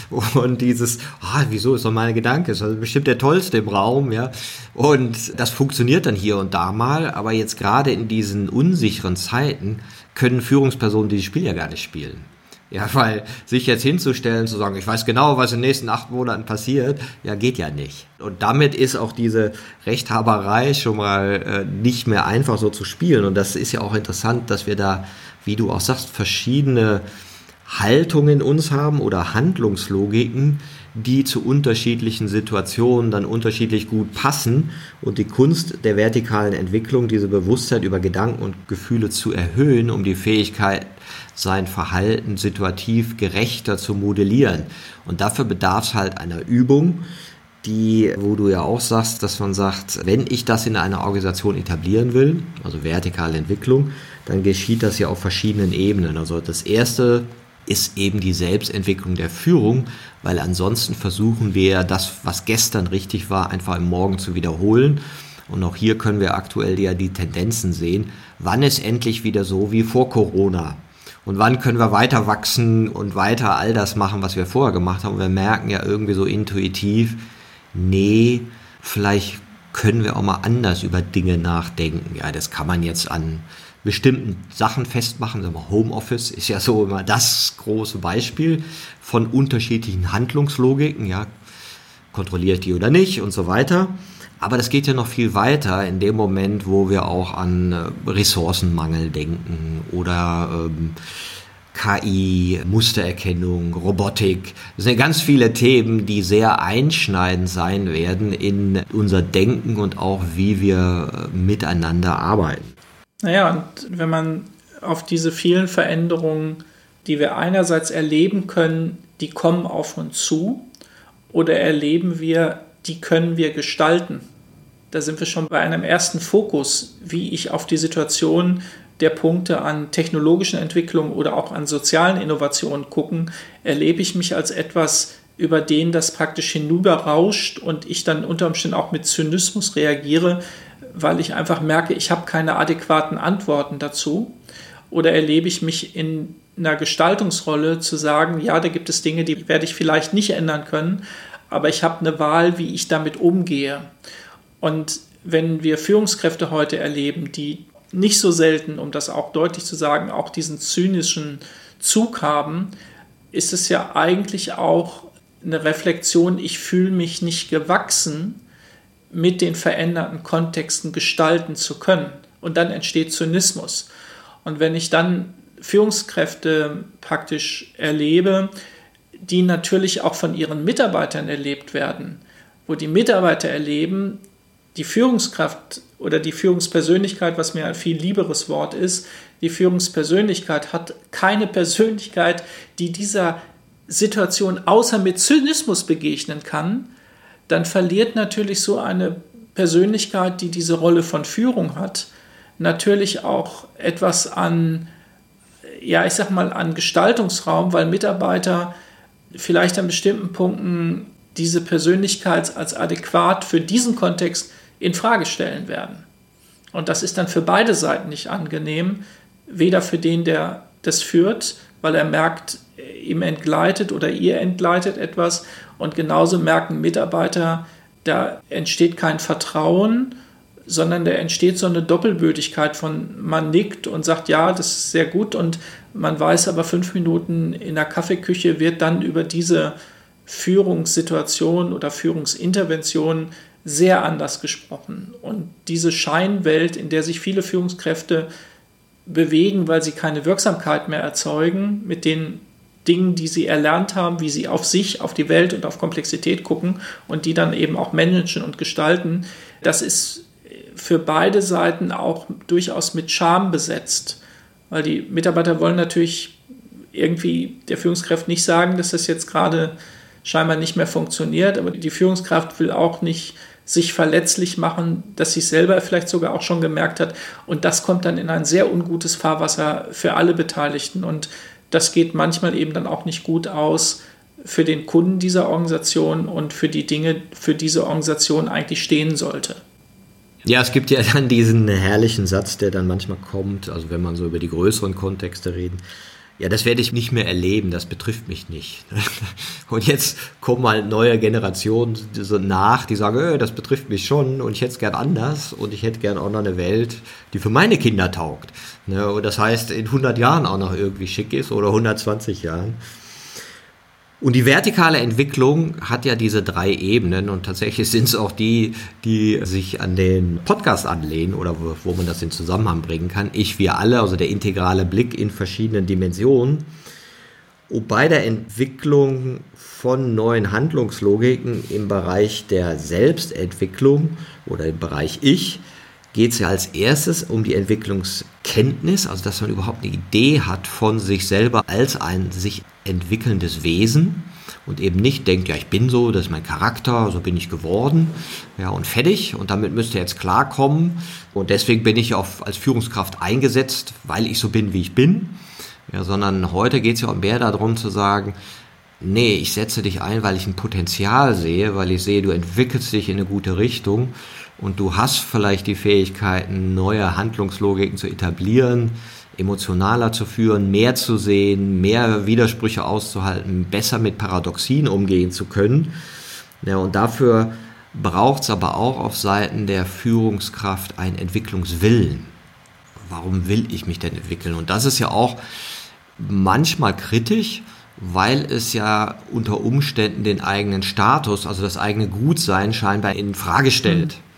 und dieses, ah, wieso ist doch mein Gedanke, ist also bestimmt der tollste im Raum, ja. Und das funktioniert dann hier und da mal, aber jetzt gerade in diesen unsicheren Zeiten können Führungspersonen dieses Spiel ja gar nicht spielen. Ja, weil sich jetzt hinzustellen, zu sagen, ich weiß genau, was in den nächsten acht Monaten passiert, ja, geht ja nicht. Und damit ist auch diese Rechthaberei schon mal äh, nicht mehr einfach so zu spielen. Und das ist ja auch interessant, dass wir da wie du auch sagst, verschiedene Haltungen in uns haben oder Handlungslogiken, die zu unterschiedlichen Situationen dann unterschiedlich gut passen und die Kunst der vertikalen Entwicklung, diese Bewusstheit über Gedanken und Gefühle zu erhöhen, um die Fähigkeit, sein Verhalten situativ gerechter zu modellieren. Und dafür bedarf es halt einer Übung, die, wo du ja auch sagst, dass man sagt, wenn ich das in einer Organisation etablieren will, also vertikale Entwicklung, dann geschieht das ja auf verschiedenen Ebenen. Also das erste ist eben die Selbstentwicklung der Führung, weil ansonsten versuchen wir das, was gestern richtig war, einfach im Morgen zu wiederholen. Und auch hier können wir aktuell ja die Tendenzen sehen. Wann ist endlich wieder so wie vor Corona? Und wann können wir weiter wachsen und weiter all das machen, was wir vorher gemacht haben? Und wir merken ja irgendwie so intuitiv, nee, vielleicht können wir auch mal anders über Dinge nachdenken. Ja, das kann man jetzt an bestimmten Sachen festmachen. Homeoffice ist ja so immer das große Beispiel von unterschiedlichen Handlungslogiken. Ja, kontrolliere ich die oder nicht und so weiter. Aber das geht ja noch viel weiter in dem Moment, wo wir auch an äh, Ressourcenmangel denken oder ähm, KI, Mustererkennung, Robotik. Das sind ganz viele Themen, die sehr einschneidend sein werden in unser Denken und auch wie wir äh, miteinander arbeiten. Naja, und wenn man auf diese vielen Veränderungen, die wir einerseits erleben können, die kommen auf uns zu, oder erleben wir, die können wir gestalten. Da sind wir schon bei einem ersten Fokus, wie ich auf die Situation der Punkte an technologischen Entwicklungen oder auch an sozialen Innovationen gucken, erlebe ich mich als etwas, über den das praktisch hinüberrauscht und ich dann unter Umständen auch mit Zynismus reagiere, weil ich einfach merke, ich habe keine adäquaten Antworten dazu. Oder erlebe ich mich in einer Gestaltungsrolle zu sagen, ja, da gibt es Dinge, die werde ich vielleicht nicht ändern können, aber ich habe eine Wahl, wie ich damit umgehe. Und wenn wir Führungskräfte heute erleben, die nicht so selten, um das auch deutlich zu sagen, auch diesen zynischen Zug haben, ist es ja eigentlich auch eine Reflexion, ich fühle mich nicht gewachsen, mit den veränderten Kontexten gestalten zu können. Und dann entsteht Zynismus. Und wenn ich dann Führungskräfte praktisch erlebe, die natürlich auch von ihren Mitarbeitern erlebt werden, wo die Mitarbeiter erleben, die Führungskraft oder die Führungspersönlichkeit, was mir ein viel lieberes Wort ist, die Führungspersönlichkeit hat keine Persönlichkeit, die dieser Situation außer mit Zynismus begegnen kann, dann verliert natürlich so eine Persönlichkeit, die diese Rolle von Führung hat, natürlich auch etwas an, ja, ich sag mal, an Gestaltungsraum, weil Mitarbeiter vielleicht an bestimmten Punkten diese Persönlichkeit als adäquat für diesen Kontext in Frage stellen werden. Und das ist dann für beide Seiten nicht angenehm, weder für den, der das führt, weil er merkt, ihm entgleitet oder ihr entgleitet etwas und genauso merken Mitarbeiter, da entsteht kein Vertrauen, sondern da entsteht so eine Doppelbötigkeit von man nickt und sagt, ja, das ist sehr gut und man weiß aber fünf Minuten in der Kaffeeküche wird dann über diese Führungssituation oder Führungsintervention sehr anders gesprochen. Und diese Scheinwelt, in der sich viele Führungskräfte bewegen, weil sie keine Wirksamkeit mehr erzeugen, mit den Dingen, die sie erlernt haben, wie sie auf sich, auf die Welt und auf Komplexität gucken und die dann eben auch managen und gestalten, das ist für beide Seiten auch durchaus mit Scham besetzt. Weil die Mitarbeiter wollen natürlich irgendwie der Führungskraft nicht sagen, dass das jetzt gerade scheinbar nicht mehr funktioniert, aber die Führungskraft will auch nicht sich verletzlich machen, dass sie selber vielleicht sogar auch schon gemerkt hat. Und das kommt dann in ein sehr ungutes Fahrwasser für alle Beteiligten. Und das geht manchmal eben dann auch nicht gut aus für den Kunden dieser Organisation und für die Dinge, für diese Organisation eigentlich stehen sollte. Ja, es gibt ja dann diesen herrlichen Satz, der dann manchmal kommt, also wenn man so über die größeren Kontexte reden. Ja, das werde ich nicht mehr erleben, das betrifft mich nicht. Und jetzt kommen mal neue Generationen nach, die sagen, äh, das betrifft mich schon und ich hätte es gern anders und ich hätte gern auch noch eine Welt, die für meine Kinder taugt. Ne, und das heißt, in 100 Jahren auch noch irgendwie schick ist oder 120 Jahren. Und die vertikale Entwicklung hat ja diese drei Ebenen und tatsächlich sind es auch die, die sich an den Podcast anlehnen oder wo, wo, man das in Zusammenhang bringen kann. Ich, wir alle, also der integrale Blick in verschiedenen Dimensionen. Und bei der Entwicklung von neuen Handlungslogiken im Bereich der Selbstentwicklung oder im Bereich Ich geht es ja als erstes um die Entwicklungskenntnis, also dass man überhaupt eine Idee hat von sich selber als ein sich entwickelndes Wesen und eben nicht denkt, ja, ich bin so, das ist mein Charakter, so bin ich geworden, ja, und fertig. Und damit müsste jetzt klarkommen. Und deswegen bin ich auch als Führungskraft eingesetzt, weil ich so bin, wie ich bin, ja, sondern heute geht es ja auch mehr darum zu sagen, nee, ich setze dich ein, weil ich ein Potenzial sehe, weil ich sehe, du entwickelst dich in eine gute Richtung und du hast vielleicht die Fähigkeiten, neue Handlungslogiken zu etablieren, emotionaler zu führen, mehr zu sehen, mehr Widersprüche auszuhalten, besser mit Paradoxien umgehen zu können. Ja, und dafür braucht es aber auch auf Seiten der Führungskraft einen Entwicklungswillen. Warum will ich mich denn entwickeln? Und das ist ja auch manchmal kritisch, weil es ja unter Umständen den eigenen Status, also das eigene Gutsein scheinbar in Frage stellt. Mhm.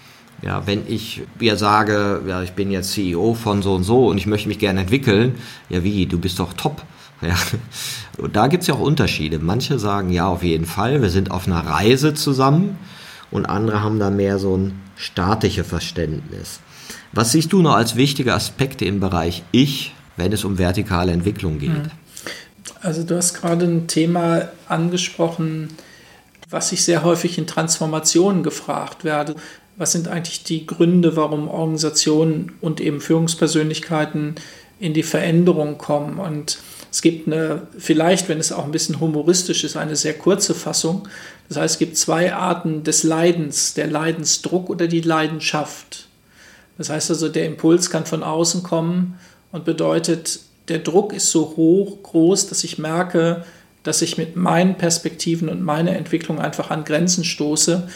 Ja, wenn ich ja sage, ja, ich bin jetzt CEO von so und so und ich möchte mich gerne entwickeln, ja wie, du bist doch top. Ja, und da gibt's ja auch Unterschiede. Manche sagen, ja, auf jeden Fall, wir sind auf einer Reise zusammen und andere haben da mehr so ein statisches Verständnis. Was siehst du noch als wichtige Aspekte im Bereich Ich, wenn es um vertikale Entwicklung geht? Hm. Also du hast gerade ein Thema angesprochen, was ich sehr häufig in Transformationen gefragt werde was sind eigentlich die Gründe, warum Organisationen und eben Führungspersönlichkeiten in die Veränderung kommen. Und es gibt eine, vielleicht, wenn es auch ein bisschen humoristisch ist, eine sehr kurze Fassung. Das heißt, es gibt zwei Arten des Leidens, der Leidensdruck oder die Leidenschaft. Das heißt also, der Impuls kann von außen kommen und bedeutet, der Druck ist so hoch, groß, dass ich merke, dass ich mit meinen Perspektiven und meiner Entwicklung einfach an Grenzen stoße,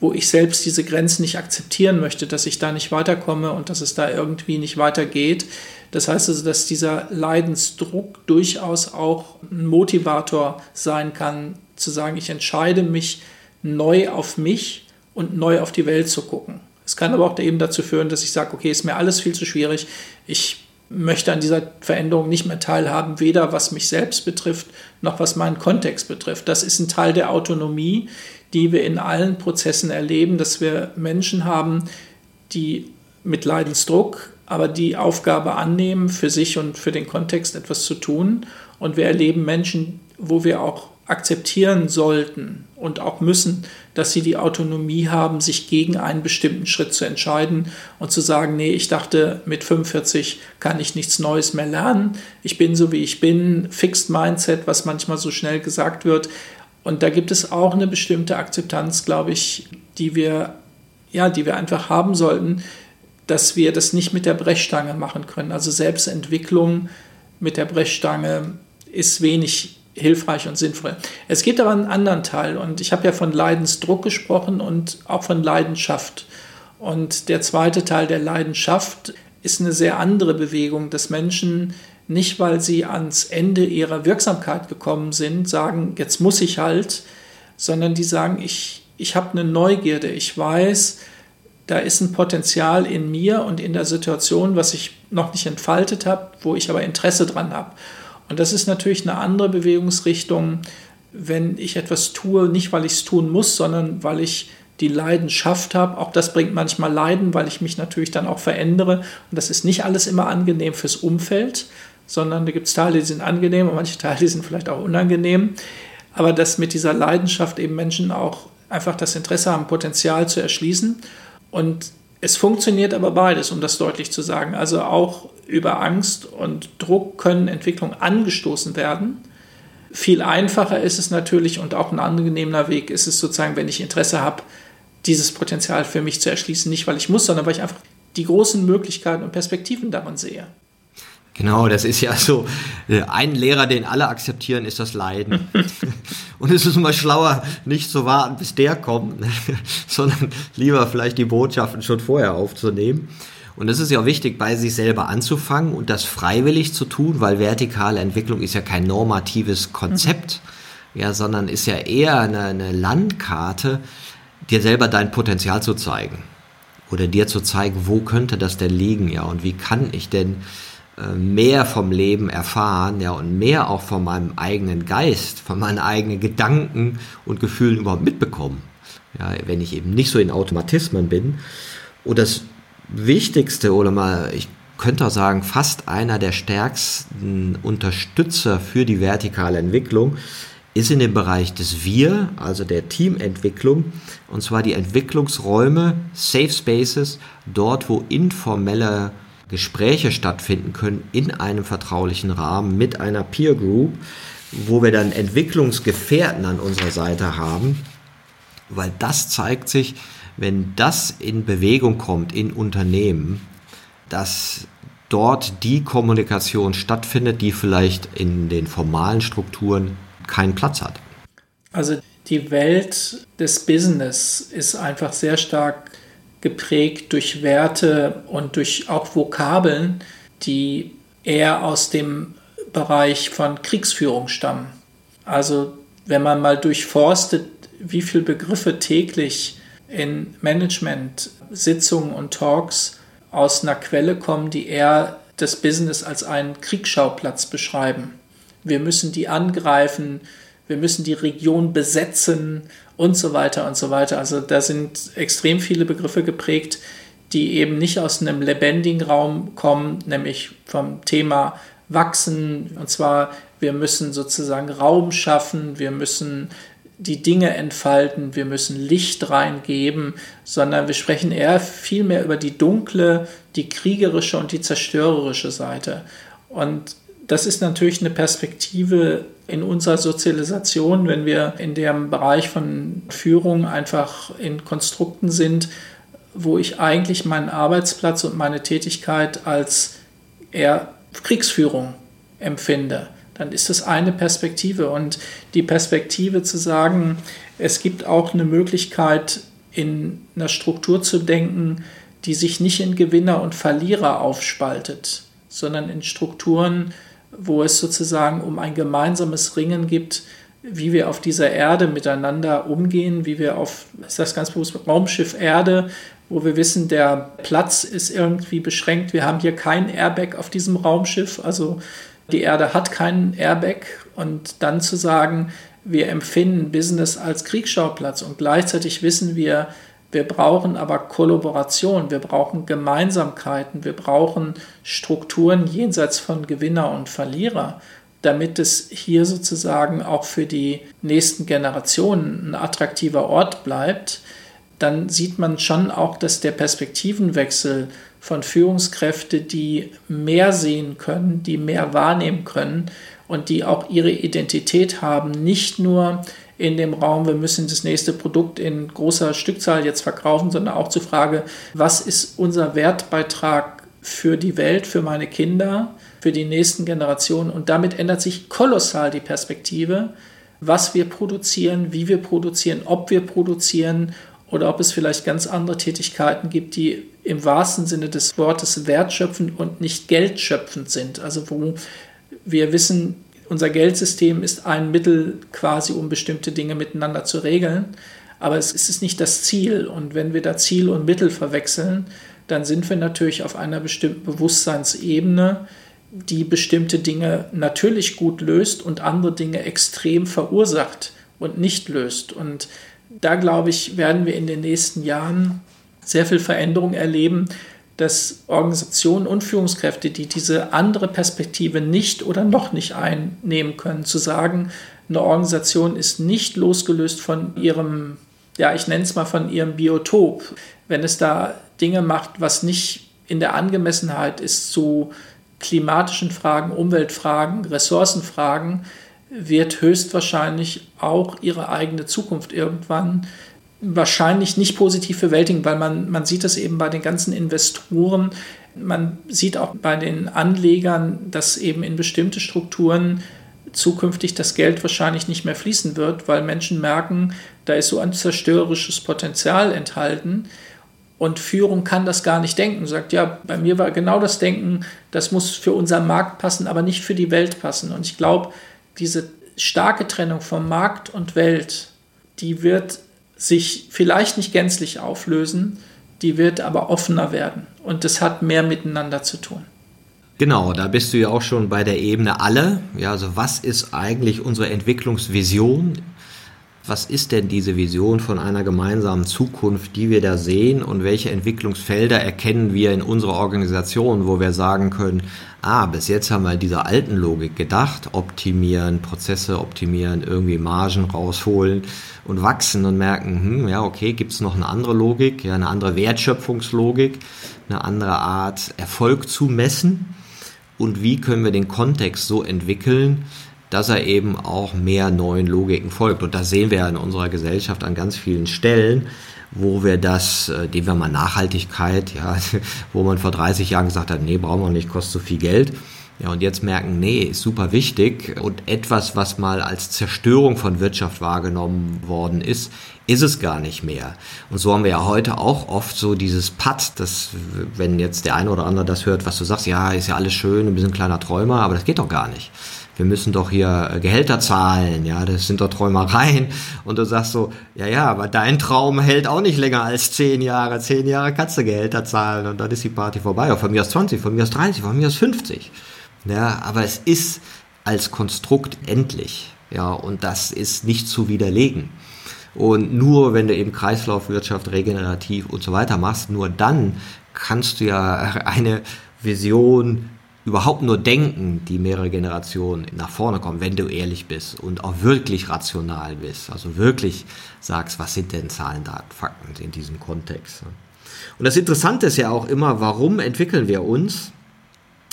wo ich selbst diese Grenzen nicht akzeptieren möchte, dass ich da nicht weiterkomme und dass es da irgendwie nicht weitergeht. Das heißt also, dass dieser Leidensdruck durchaus auch ein Motivator sein kann, zu sagen, ich entscheide mich neu auf mich und neu auf die Welt zu gucken. Es kann aber auch eben dazu führen, dass ich sage, okay, ist mir alles viel zu schwierig. Ich möchte an dieser Veränderung nicht mehr teilhaben, weder was mich selbst betrifft, noch was meinen Kontext betrifft. Das ist ein Teil der Autonomie, die wir in allen Prozessen erleben, dass wir Menschen haben, die mit Leidensdruck, aber die Aufgabe annehmen, für sich und für den Kontext etwas zu tun. Und wir erleben Menschen, wo wir auch akzeptieren sollten und auch müssen, dass sie die Autonomie haben, sich gegen einen bestimmten Schritt zu entscheiden und zu sagen, nee, ich dachte, mit 45 kann ich nichts Neues mehr lernen. Ich bin so, wie ich bin, Fixed Mindset, was manchmal so schnell gesagt wird. Und da gibt es auch eine bestimmte Akzeptanz, glaube ich, die wir, ja, die wir einfach haben sollten, dass wir das nicht mit der Brechstange machen können. Also Selbstentwicklung mit der Brechstange ist wenig hilfreich und sinnvoll. Es gibt aber einen anderen Teil und ich habe ja von Leidensdruck gesprochen und auch von Leidenschaft. Und der zweite Teil der Leidenschaft ist eine sehr andere Bewegung, dass Menschen nicht, weil sie ans Ende ihrer Wirksamkeit gekommen sind, sagen, jetzt muss ich halt, sondern die sagen, ich, ich habe eine Neugierde, ich weiß, da ist ein Potenzial in mir und in der Situation, was ich noch nicht entfaltet habe, wo ich aber Interesse dran habe. Und das ist natürlich eine andere Bewegungsrichtung, wenn ich etwas tue, nicht weil ich es tun muss, sondern weil ich die Leidenschaft habe. Auch das bringt manchmal Leiden, weil ich mich natürlich dann auch verändere. Und das ist nicht alles immer angenehm fürs Umfeld, sondern da gibt es Teile, die sind angenehm und manche Teile, die sind vielleicht auch unangenehm. Aber dass mit dieser Leidenschaft eben Menschen auch einfach das Interesse haben, Potenzial zu erschließen. Und es funktioniert aber beides, um das deutlich zu sagen. Also auch über Angst und Druck können Entwicklungen angestoßen werden. Viel einfacher ist es natürlich und auch ein angenehmer Weg ist es sozusagen, wenn ich Interesse habe, dieses Potenzial für mich zu erschließen, nicht weil ich muss, sondern weil ich einfach die großen Möglichkeiten und Perspektiven daran sehe. Genau, das ist ja so. Äh, ein Lehrer, den alle akzeptieren, ist das Leiden. Und es ist immer schlauer, nicht zu warten, bis der kommt, sondern lieber vielleicht die Botschaften schon vorher aufzunehmen. Und es ist ja auch wichtig, bei sich selber anzufangen und das freiwillig zu tun, weil vertikale Entwicklung ist ja kein normatives Konzept, mhm. ja, sondern ist ja eher eine, eine Landkarte, dir selber dein Potenzial zu zeigen. Oder dir zu zeigen, wo könnte das denn liegen, ja, und wie kann ich denn mehr vom Leben erfahren, ja, und mehr auch von meinem eigenen Geist, von meinen eigenen Gedanken und Gefühlen überhaupt mitbekommen. Ja, wenn ich eben nicht so in Automatismen bin. Und das Wichtigste oder mal, ich könnte auch sagen, fast einer der stärksten Unterstützer für die vertikale Entwicklung ist in dem Bereich des Wir, also der Teamentwicklung, und zwar die Entwicklungsräume, Safe Spaces, dort, wo informelle Gespräche stattfinden können in einem vertraulichen Rahmen mit einer Peer Group, wo wir dann Entwicklungsgefährten an unserer Seite haben, weil das zeigt sich, wenn das in Bewegung kommt in Unternehmen, dass dort die Kommunikation stattfindet, die vielleicht in den formalen Strukturen keinen Platz hat. Also die Welt des Business ist einfach sehr stark geprägt durch Werte und durch auch Vokabeln, die eher aus dem Bereich von Kriegsführung stammen. Also wenn man mal durchforstet, wie viele Begriffe täglich in Management-Sitzungen und Talks aus einer Quelle kommen, die eher das Business als einen Kriegsschauplatz beschreiben. Wir müssen die angreifen, wir müssen die Region besetzen und so weiter und so weiter. Also da sind extrem viele Begriffe geprägt, die eben nicht aus einem lebendigen Raum kommen, nämlich vom Thema Wachsen. Und zwar, wir müssen sozusagen Raum schaffen, wir müssen die Dinge entfalten, wir müssen Licht reingeben, sondern wir sprechen eher viel mehr über die dunkle, die kriegerische und die zerstörerische Seite. Und das ist natürlich eine Perspektive in unserer Sozialisation, wenn wir in dem Bereich von Führung einfach in Konstrukten sind, wo ich eigentlich meinen Arbeitsplatz und meine Tätigkeit als eher Kriegsführung empfinde. Dann ist das eine Perspektive. Und die Perspektive zu sagen, es gibt auch eine Möglichkeit, in einer Struktur zu denken, die sich nicht in Gewinner und Verlierer aufspaltet, sondern in Strukturen, wo es sozusagen um ein gemeinsames Ringen gibt, wie wir auf dieser Erde miteinander umgehen, wie wir auf, ist das ganz bewusst, Raumschiff Erde, wo wir wissen, der Platz ist irgendwie beschränkt. Wir haben hier kein Airbag auf diesem Raumschiff, also die Erde hat keinen Airbag und dann zu sagen, wir empfinden Business als Kriegsschauplatz und gleichzeitig wissen wir, wir brauchen aber Kollaboration, wir brauchen Gemeinsamkeiten, wir brauchen Strukturen jenseits von Gewinner und Verlierer, damit es hier sozusagen auch für die nächsten Generationen ein attraktiver Ort bleibt. Dann sieht man schon auch, dass der Perspektivenwechsel von Führungskräften, die mehr sehen können, die mehr wahrnehmen können und die auch ihre Identität haben, nicht nur in dem Raum, wir müssen das nächste Produkt in großer Stückzahl jetzt verkaufen, sondern auch zur Frage, was ist unser Wertbeitrag für die Welt, für meine Kinder, für die nächsten Generationen. Und damit ändert sich kolossal die Perspektive, was wir produzieren, wie wir produzieren, ob wir produzieren oder ob es vielleicht ganz andere Tätigkeiten gibt, die im wahrsten Sinne des Wortes wertschöpfend und nicht geldschöpfend sind. Also wo wir wissen, unser Geldsystem ist ein Mittel quasi, um bestimmte Dinge miteinander zu regeln. Aber es ist nicht das Ziel. Und wenn wir da Ziel und Mittel verwechseln, dann sind wir natürlich auf einer bestimmten Bewusstseinsebene, die bestimmte Dinge natürlich gut löst und andere Dinge extrem verursacht und nicht löst. Und da glaube ich, werden wir in den nächsten Jahren sehr viel Veränderung erleben, dass Organisationen und Führungskräfte, die diese andere Perspektive nicht oder noch nicht einnehmen können, zu sagen, eine Organisation ist nicht losgelöst von ihrem, ja, ich nenne es mal von ihrem Biotop. Wenn es da Dinge macht, was nicht in der Angemessenheit ist zu klimatischen Fragen, Umweltfragen, Ressourcenfragen, wird höchstwahrscheinlich auch ihre eigene Zukunft irgendwann wahrscheinlich nicht positiv bewältigen, weil man, man sieht das eben bei den ganzen Investoren, man sieht auch bei den Anlegern, dass eben in bestimmte Strukturen zukünftig das Geld wahrscheinlich nicht mehr fließen wird, weil Menschen merken, da ist so ein zerstörerisches Potenzial enthalten. Und Führung kann das gar nicht denken. Sagt, ja, bei mir war genau das Denken, das muss für unseren Markt passen, aber nicht für die Welt passen. Und ich glaube, diese starke Trennung von Markt und Welt, die wird sich vielleicht nicht gänzlich auflösen, die wird aber offener werden. Und das hat mehr miteinander zu tun. Genau, da bist du ja auch schon bei der Ebene alle. Ja, also was ist eigentlich unsere Entwicklungsvision? Was ist denn diese Vision von einer gemeinsamen Zukunft, die wir da sehen? Und welche Entwicklungsfelder erkennen wir in unserer Organisation, wo wir sagen können, ah, bis jetzt haben wir in dieser alten Logik gedacht, optimieren, Prozesse optimieren, irgendwie Margen rausholen und wachsen und merken, hm, ja, okay, gibt es noch eine andere Logik, ja, eine andere Wertschöpfungslogik, eine andere Art Erfolg zu messen? Und wie können wir den Kontext so entwickeln, dass er eben auch mehr neuen Logiken folgt. Und das sehen wir ja in unserer Gesellschaft an ganz vielen Stellen, wo wir das, äh, dem wir mal Nachhaltigkeit, ja, wo man vor 30 Jahren gesagt hat, nee, brauchen wir nicht, kostet so viel Geld. Ja, und jetzt merken, nee, ist super wichtig und etwas, was mal als Zerstörung von Wirtschaft wahrgenommen worden ist, ist es gar nicht mehr. Und so haben wir ja heute auch oft so dieses Patt, dass, wenn jetzt der eine oder andere das hört, was du sagst, ja, ist ja alles schön, ein bisschen kleiner Träumer, aber das geht doch gar nicht wir müssen doch hier äh, Gehälter zahlen, ja, das sind doch Träumereien. Und du sagst so, ja, ja, aber dein Traum hält auch nicht länger als zehn Jahre. Zehn Jahre kannst du Gehälter zahlen und dann ist die Party vorbei. Auch von mir aus 20, von mir aus 30, von mir aus 50. Ja, aber es ist als Konstrukt endlich. Ja, und das ist nicht zu widerlegen. Und nur wenn du eben Kreislaufwirtschaft, regenerativ und so weiter machst, nur dann kannst du ja eine Vision überhaupt nur denken, die mehrere Generationen nach vorne kommen, wenn du ehrlich bist und auch wirklich rational bist. Also wirklich sagst, was sind denn Zahlen, Daten, Fakten in diesem Kontext. Und das Interessante ist ja auch immer, warum entwickeln wir uns?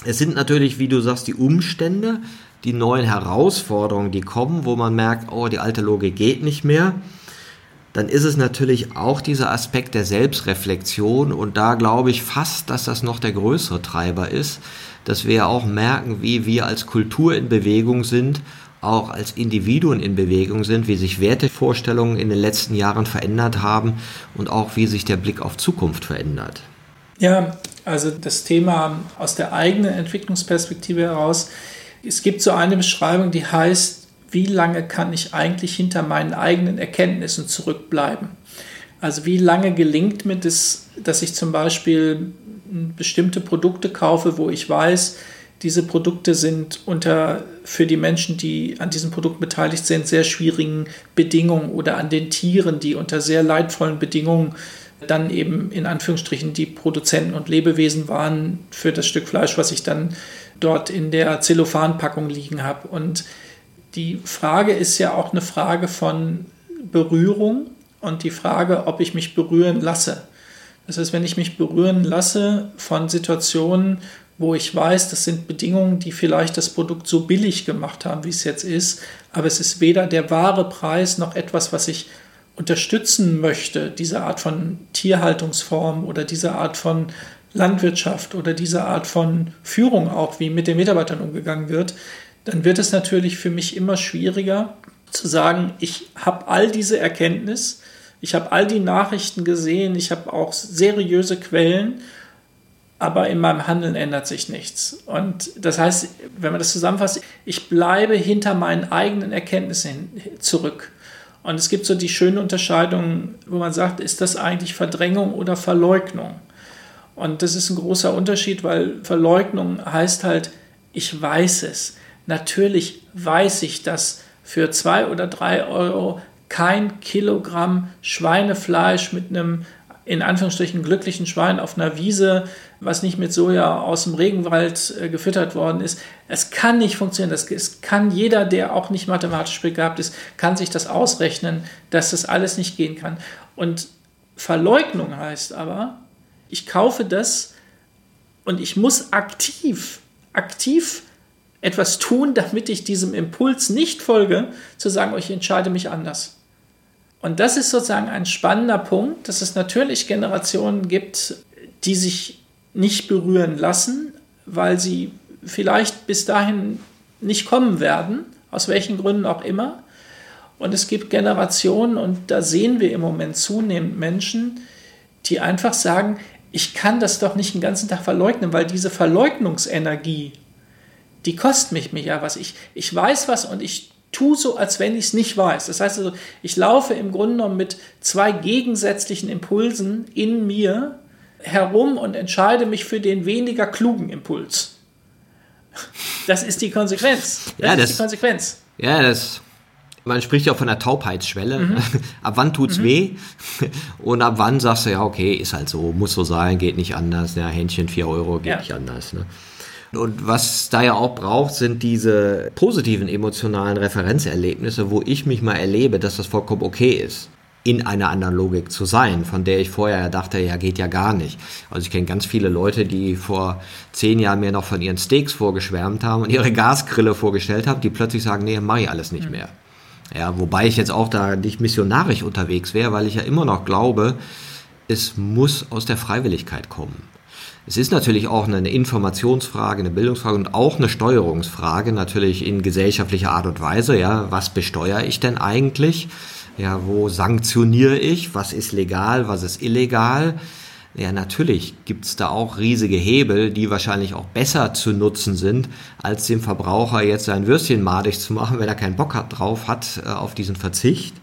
Es sind natürlich, wie du sagst, die Umstände, die neuen Herausforderungen, die kommen, wo man merkt, oh, die alte Logik geht nicht mehr. dann ist es natürlich auch dieser Aspekt der Selbstreflexion und da glaube ich fast, dass das noch der größere Treiber ist, dass wir auch merken, wie wir als Kultur in Bewegung sind, auch als Individuen in Bewegung sind, wie sich Wertevorstellungen in den letzten Jahren verändert haben und auch wie sich der Blick auf Zukunft verändert. Ja, also das Thema aus der eigenen Entwicklungsperspektive heraus. Es gibt so eine Beschreibung, die heißt, wie lange kann ich eigentlich hinter meinen eigenen Erkenntnissen zurückbleiben? Also wie lange gelingt mir das, dass ich zum Beispiel bestimmte Produkte kaufe, wo ich weiß, diese Produkte sind unter für die Menschen, die an diesem Produkt beteiligt sind, sehr schwierigen Bedingungen oder an den Tieren, die unter sehr leidvollen Bedingungen dann eben in Anführungsstrichen die Produzenten und Lebewesen waren für das Stück Fleisch, was ich dann dort in der Zellophanpackung liegen habe. Und die Frage ist ja auch eine Frage von Berührung und die Frage, ob ich mich berühren lasse. Das heißt, wenn ich mich berühren lasse von Situationen, wo ich weiß, das sind Bedingungen, die vielleicht das Produkt so billig gemacht haben, wie es jetzt ist, aber es ist weder der wahre Preis noch etwas, was ich unterstützen möchte, diese Art von Tierhaltungsform oder diese Art von Landwirtschaft oder diese Art von Führung auch, wie mit den Mitarbeitern umgegangen wird, dann wird es natürlich für mich immer schwieriger zu sagen, ich habe all diese Erkenntnis, ich habe all die Nachrichten gesehen, ich habe auch seriöse Quellen, aber in meinem Handeln ändert sich nichts. Und das heißt, wenn man das zusammenfasst, ich bleibe hinter meinen eigenen Erkenntnissen zurück. Und es gibt so die schöne Unterscheidung, wo man sagt, ist das eigentlich Verdrängung oder Verleugnung? Und das ist ein großer Unterschied, weil Verleugnung heißt halt, ich weiß es. Natürlich weiß ich, dass für zwei oder drei Euro kein Kilogramm Schweinefleisch mit einem in Anführungsstrichen glücklichen Schwein auf einer Wiese, was nicht mit Soja aus dem Regenwald äh, gefüttert worden ist. Es kann nicht funktionieren. Das, es kann jeder, der auch nicht mathematisch begabt ist, kann sich das ausrechnen, dass das alles nicht gehen kann. Und Verleugnung heißt aber, ich kaufe das und ich muss aktiv, aktiv etwas tun, damit ich diesem Impuls nicht folge, zu sagen, oh, ich entscheide mich anders. Und das ist sozusagen ein spannender Punkt, dass es natürlich Generationen gibt, die sich nicht berühren lassen, weil sie vielleicht bis dahin nicht kommen werden, aus welchen Gründen auch immer. Und es gibt Generationen, und da sehen wir im Moment zunehmend Menschen, die einfach sagen, ich kann das doch nicht den ganzen Tag verleugnen, weil diese Verleugnungsenergie, die kostet mich, mich ja was. Ich, ich weiß was und ich tue so, als wenn ich es nicht weiß. Das heißt also, ich laufe im Grunde genommen mit zwei gegensätzlichen Impulsen in mir herum und entscheide mich für den weniger klugen Impuls. Das ist die Konsequenz. Das ja, das, ist die Konsequenz. Ja, das. Man spricht ja auch von der Taubheitsschwelle. Mhm. ab wann tut's mhm. weh? Und ab wann sagst du, ja, okay, ist halt so, muss so sein, geht nicht anders. Ja, Händchen 4 Euro geht ja. nicht anders. Ne? Und was da ja auch braucht, sind diese positiven emotionalen Referenzerlebnisse, wo ich mich mal erlebe, dass das vollkommen okay ist in einer anderen Logik zu sein, von der ich vorher ja dachte, ja, geht ja gar nicht. Also ich kenne ganz viele Leute, die vor zehn Jahren mir noch von ihren Steaks vorgeschwärmt haben und ihre Gasgrille vorgestellt haben, die plötzlich sagen, nee, mache ich alles nicht mehr. Ja, wobei ich jetzt auch da nicht missionarisch unterwegs wäre, weil ich ja immer noch glaube, es muss aus der Freiwilligkeit kommen. Es ist natürlich auch eine Informationsfrage, eine Bildungsfrage und auch eine Steuerungsfrage, natürlich in gesellschaftlicher Art und Weise. Ja, was besteuere ich denn eigentlich? Ja, wo sanktioniere ich? Was ist legal? Was ist illegal? Ja, natürlich gibt's da auch riesige Hebel, die wahrscheinlich auch besser zu nutzen sind, als dem Verbraucher jetzt sein Würstchen madig zu machen, wenn er keinen Bock hat, drauf hat äh, auf diesen Verzicht.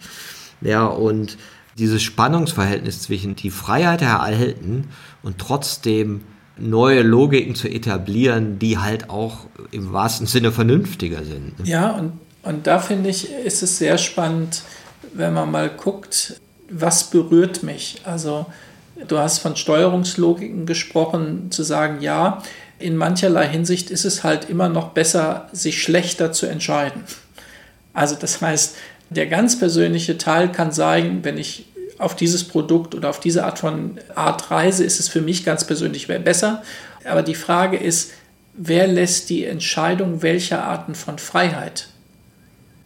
Ja, und dieses Spannungsverhältnis zwischen die Freiheit erhalten und trotzdem neue Logiken zu etablieren, die halt auch im wahrsten Sinne vernünftiger sind. Ja, und, und da finde ich, ist es sehr spannend, wenn man mal guckt, was berührt mich. Also du hast von Steuerungslogiken gesprochen, zu sagen, ja, in mancherlei Hinsicht ist es halt immer noch besser, sich schlechter zu entscheiden. Also das heißt, der ganz persönliche Teil kann sein, wenn ich auf dieses Produkt oder auf diese Art von Art reise, ist es für mich ganz persönlich besser. Aber die Frage ist, wer lässt die Entscheidung welcher Arten von Freiheit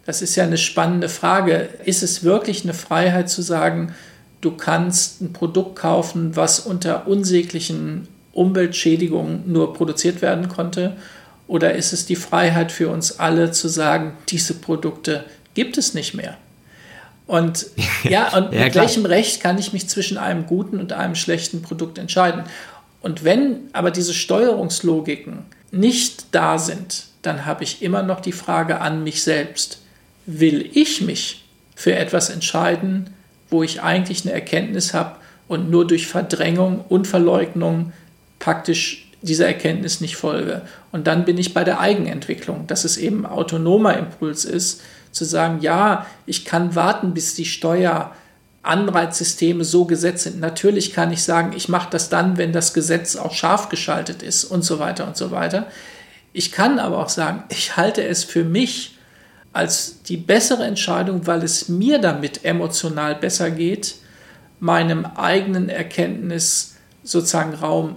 Das ist ja eine spannende Frage. Ist es wirklich eine Freiheit zu sagen, du kannst ein Produkt kaufen, was unter unsäglichen Umweltschädigungen nur produziert werden konnte? Oder ist es die Freiheit für uns alle zu sagen, diese Produkte gibt es nicht mehr? Und ja, und ja, mit klar. welchem Recht kann ich mich zwischen einem guten und einem schlechten Produkt entscheiden? Und wenn aber diese Steuerungslogiken nicht da sind, dann habe ich immer noch die Frage an mich selbst will ich mich für etwas entscheiden, wo ich eigentlich eine Erkenntnis habe und nur durch Verdrängung und Verleugnung praktisch dieser Erkenntnis nicht folge. Und dann bin ich bei der Eigenentwicklung, dass es eben autonomer Impuls ist, zu sagen, ja, ich kann warten, bis die Steueranreizsysteme so gesetzt sind. Natürlich kann ich sagen, ich mache das dann, wenn das Gesetz auch scharf geschaltet ist und so weiter und so weiter. Ich kann aber auch sagen, ich halte es für mich als die bessere Entscheidung, weil es mir damit emotional besser geht, meinem eigenen Erkenntnis sozusagen Raum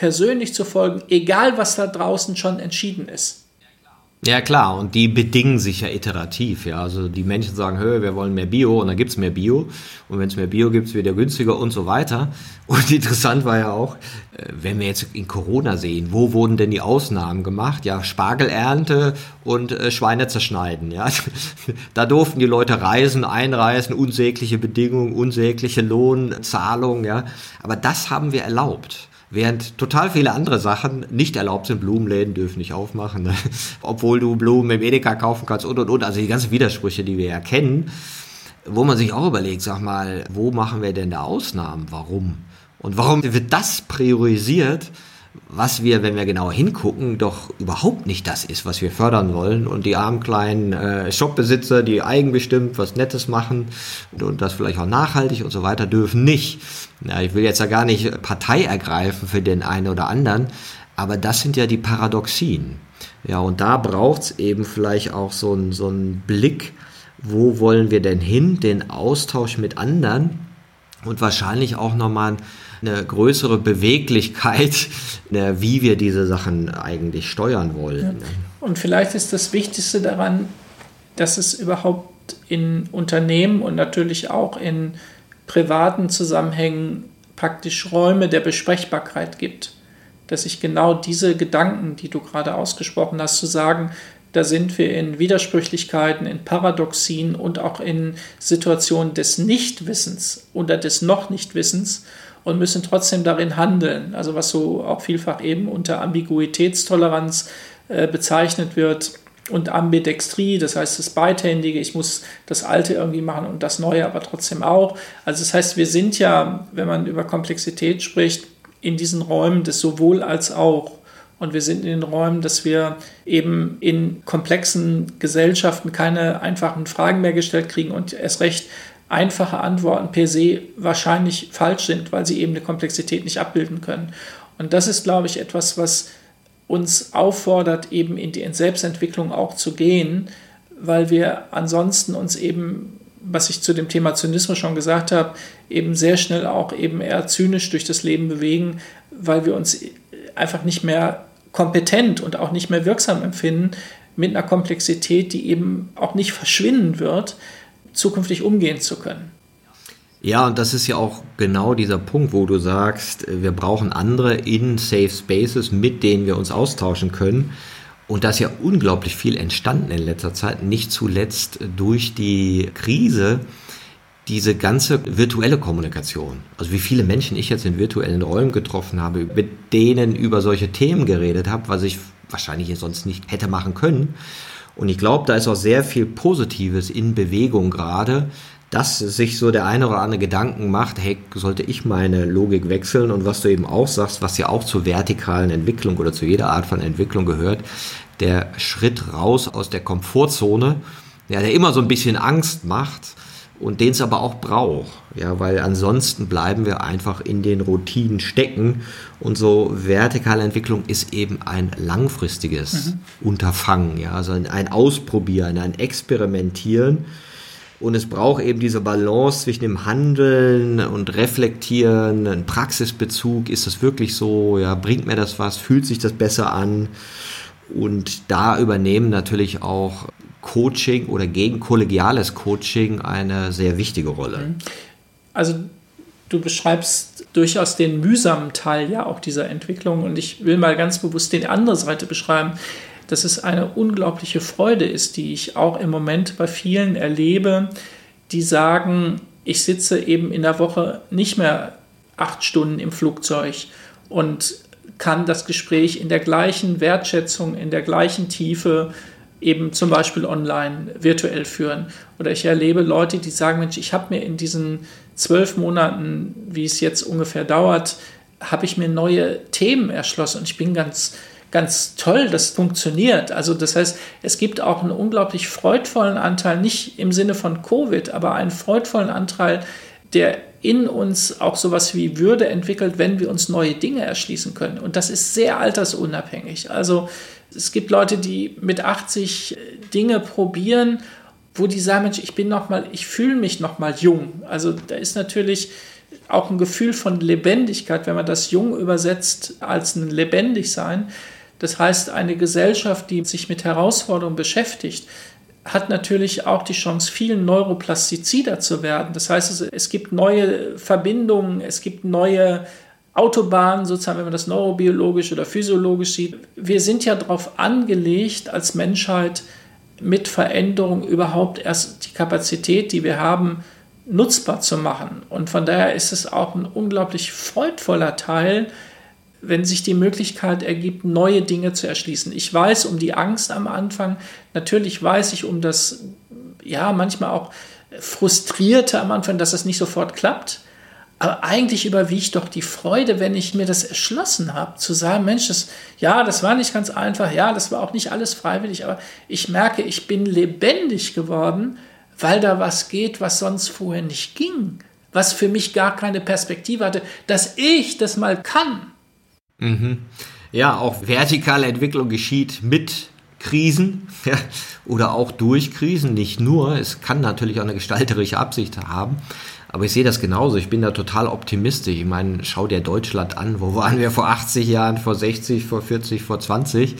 persönlich zu folgen, egal was da draußen schon entschieden ist. Ja klar, und die bedingen sich ja iterativ. Ja, also die Menschen sagen, hör, wir wollen mehr Bio und dann gibt's mehr Bio und wenn es mehr Bio gibt, wird er günstiger und so weiter. Und interessant war ja auch, äh, wenn wir jetzt in Corona sehen, wo wurden denn die Ausnahmen gemacht? Ja, Spargelernte und äh, Schweine zerschneiden. Ja, da durften die Leute reisen, einreisen, unsägliche Bedingungen, unsägliche Lohnzahlungen. Ja, aber das haben wir erlaubt. Während total viele andere Sachen nicht erlaubt sind. Blumenläden dürfen nicht aufmachen, ne? obwohl du Blumen im Edeka kaufen kannst und und und. Also die ganzen Widersprüche, die wir ja kennen, wo man sich auch überlegt, sag mal, wo machen wir denn da Ausnahmen? Warum? Und warum wird das priorisiert? Was wir, wenn wir genau hingucken, doch überhaupt nicht das ist, was wir fördern wollen. Und die armen kleinen äh, Shopbesitzer, die eigenbestimmt was Nettes machen und, und, das vielleicht auch nachhaltig und so weiter, dürfen nicht. Ja, ich will jetzt ja gar nicht Partei ergreifen für den einen oder anderen, aber das sind ja die Paradoxien. Ja, und da braucht's eben vielleicht auch so einen so Blick, wo wollen wir denn hin, den Austausch mit anderen und wahrscheinlich auch nochmal eine größere Beweglichkeit, wie wir diese Sachen eigentlich steuern wollen. Ja. Und vielleicht ist das Wichtigste daran, dass es überhaupt in Unternehmen und natürlich auch in privaten Zusammenhängen praktisch Räume der Besprechbarkeit gibt. Dass ich genau diese Gedanken, die du gerade ausgesprochen hast, zu sagen, da sind wir in Widersprüchlichkeiten, in Paradoxien und auch in Situationen des Nichtwissens oder des noch Nichtwissens und müssen trotzdem darin handeln. Also was so auch vielfach eben unter Ambiguitätstoleranz äh, bezeichnet wird und Ambidextrie, das heißt das Beidhändige, ich muss das Alte irgendwie machen und das Neue aber trotzdem auch. Also das heißt, wir sind ja, wenn man über Komplexität spricht, in diesen Räumen des sowohl als auch. Und wir sind in den Räumen, dass wir eben in komplexen Gesellschaften keine einfachen Fragen mehr gestellt kriegen und erst recht einfache Antworten per se wahrscheinlich falsch sind, weil sie eben eine Komplexität nicht abbilden können. Und das ist, glaube ich, etwas, was uns auffordert, eben in die Selbstentwicklung auch zu gehen, weil wir ansonsten uns eben, was ich zu dem Thema Zynismus schon gesagt habe, eben sehr schnell auch eben eher zynisch durch das Leben bewegen, weil wir uns einfach nicht mehr kompetent und auch nicht mehr wirksam empfinden mit einer Komplexität, die eben auch nicht verschwinden wird, zukünftig umgehen zu können. Ja, und das ist ja auch genau dieser Punkt, wo du sagst, wir brauchen andere in Safe Spaces, mit denen wir uns austauschen können. Und da ist ja unglaublich viel entstanden in letzter Zeit, nicht zuletzt durch die Krise, diese ganze virtuelle Kommunikation. Also wie viele Menschen ich jetzt in virtuellen Räumen getroffen habe, mit denen über solche Themen geredet habe, was ich wahrscheinlich sonst nicht hätte machen können. Und ich glaube, da ist auch sehr viel Positives in Bewegung gerade, dass sich so der eine oder andere Gedanken macht, hey, sollte ich meine Logik wechseln? Und was du eben auch sagst, was ja auch zur vertikalen Entwicklung oder zu jeder Art von Entwicklung gehört, der Schritt raus aus der Komfortzone, ja, der immer so ein bisschen Angst macht und den es aber auch braucht, ja, weil ansonsten bleiben wir einfach in den Routinen stecken. Und so vertikale Entwicklung ist eben ein langfristiges mhm. Unterfangen, ja, also ein Ausprobieren, ein Experimentieren. Und es braucht eben diese Balance zwischen dem Handeln und Reflektieren, ein Praxisbezug, ist das wirklich so, ja, bringt mir das was, fühlt sich das besser an? Und da übernehmen natürlich auch Coaching oder gegen kollegiales Coaching eine sehr wichtige Rolle. Mhm. Also du beschreibst durchaus den mühsamen Teil ja auch dieser Entwicklung und ich will mal ganz bewusst die andere Seite beschreiben, dass es eine unglaubliche Freude ist, die ich auch im Moment bei vielen erlebe, die sagen, ich sitze eben in der Woche nicht mehr acht Stunden im Flugzeug und kann das Gespräch in der gleichen Wertschätzung, in der gleichen Tiefe eben zum Beispiel online virtuell führen. Oder ich erlebe Leute, die sagen, Mensch, ich habe mir in diesen zwölf Monaten, wie es jetzt ungefähr dauert, habe ich mir neue Themen erschlossen und ich bin ganz, ganz toll, das funktioniert. Also das heißt, es gibt auch einen unglaublich freudvollen Anteil, nicht im Sinne von Covid, aber einen freudvollen Anteil, der in uns auch sowas wie Würde entwickelt, wenn wir uns neue Dinge erschließen können. Und das ist sehr altersunabhängig. Also es gibt Leute, die mit 80 Dinge probieren, wo die sagen, Mensch, ich bin noch mal, ich fühle mich noch mal jung. Also da ist natürlich auch ein Gefühl von Lebendigkeit, wenn man das jung übersetzt als ein lebendig sein. Das heißt, eine Gesellschaft, die sich mit Herausforderungen beschäftigt, hat natürlich auch die Chance, viel neuroplastizider zu werden. Das heißt, es, gibt neue Verbindungen, es gibt neue Autobahnen, sozusagen, wenn man das neurobiologisch oder physiologisch sieht. Wir sind ja darauf angelegt, als Menschheit mit Veränderung überhaupt erst die Kapazität, die wir haben, nutzbar zu machen. Und von daher ist es auch ein unglaublich freudvoller Teil, wenn sich die Möglichkeit ergibt, neue Dinge zu erschließen. Ich weiß um die Angst am Anfang, natürlich weiß ich um das, ja, manchmal auch frustrierte am Anfang, dass es nicht sofort klappt. Aber eigentlich überwiegt doch die Freude, wenn ich mir das erschlossen habe, zu sagen, Mensch, das, ja, das war nicht ganz einfach, ja, das war auch nicht alles freiwillig, aber ich merke, ich bin lebendig geworden, weil da was geht, was sonst vorher nicht ging, was für mich gar keine Perspektive hatte, dass ich das mal kann. Mhm. Ja, auch vertikale Entwicklung geschieht mit Krisen ja, oder auch durch Krisen, nicht nur. Es kann natürlich auch eine gestalterische Absicht haben. Aber ich sehe das genauso. Ich bin da total optimistisch. Ich meine, schau dir Deutschland an. Wo waren wir vor 80 Jahren, vor 60, vor 40, vor 20?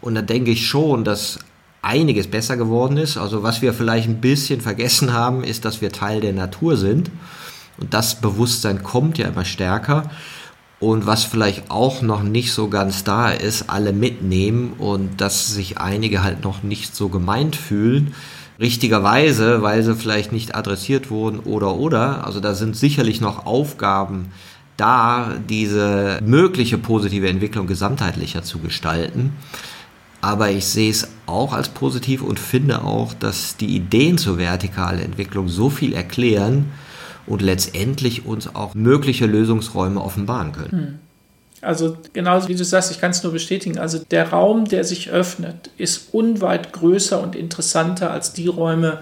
Und da denke ich schon, dass einiges besser geworden ist. Also was wir vielleicht ein bisschen vergessen haben, ist, dass wir Teil der Natur sind. Und das Bewusstsein kommt ja immer stärker. Und was vielleicht auch noch nicht so ganz da ist, alle mitnehmen und dass sich einige halt noch nicht so gemeint fühlen. Richtigerweise, weil sie vielleicht nicht adressiert wurden oder oder. Also da sind sicherlich noch Aufgaben da, diese mögliche positive Entwicklung gesamtheitlicher zu gestalten. Aber ich sehe es auch als positiv und finde auch, dass die Ideen zur vertikalen Entwicklung so viel erklären, und letztendlich uns auch mögliche Lösungsräume offenbaren können. Hm. Also genauso wie du sagst, ich kann es nur bestätigen, also der Raum, der sich öffnet, ist unweit größer und interessanter als die Räume,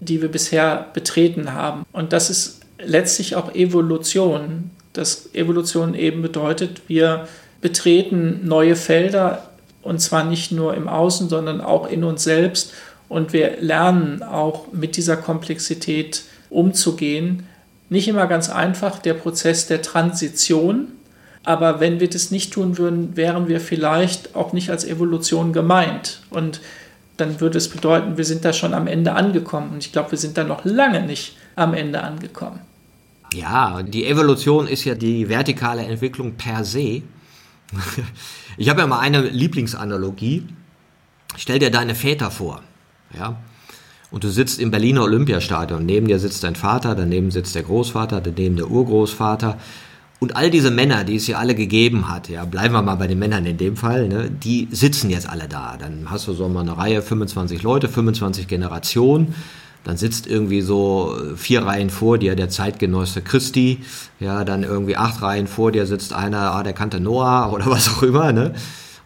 die wir bisher betreten haben. Und das ist letztlich auch Evolution. Das Evolution eben bedeutet, wir betreten neue Felder und zwar nicht nur im Außen, sondern auch in uns selbst und wir lernen auch mit dieser Komplexität umzugehen nicht immer ganz einfach, der Prozess der Transition. Aber wenn wir das nicht tun würden, wären wir vielleicht auch nicht als Evolution gemeint. Und dann würde es bedeuten, wir sind da schon am Ende angekommen. Und ich glaube, wir sind da noch lange nicht am Ende angekommen. Ja, die Evolution ist ja die vertikale Entwicklung per se. Ich habe ja mal eine Lieblingsanalogie. Stell dir deine Väter vor. Ja, und du sitzt im Berliner Olympiastadion. Neben dir sitzt dein Vater, daneben sitzt der Großvater, daneben der Urgroßvater. Und all diese Männer, die es hier alle gegeben hat, ja, bleiben wir mal bei den Männern in dem Fall, ne, die sitzen jetzt alle da. Dann hast du so mal eine Reihe, 25 Leute, 25 Generationen. Dann sitzt irgendwie so vier Reihen vor dir der Zeitgenosse Christi. Ja, dann irgendwie acht Reihen vor dir sitzt einer, ah, der kannte Noah oder was auch immer, ne.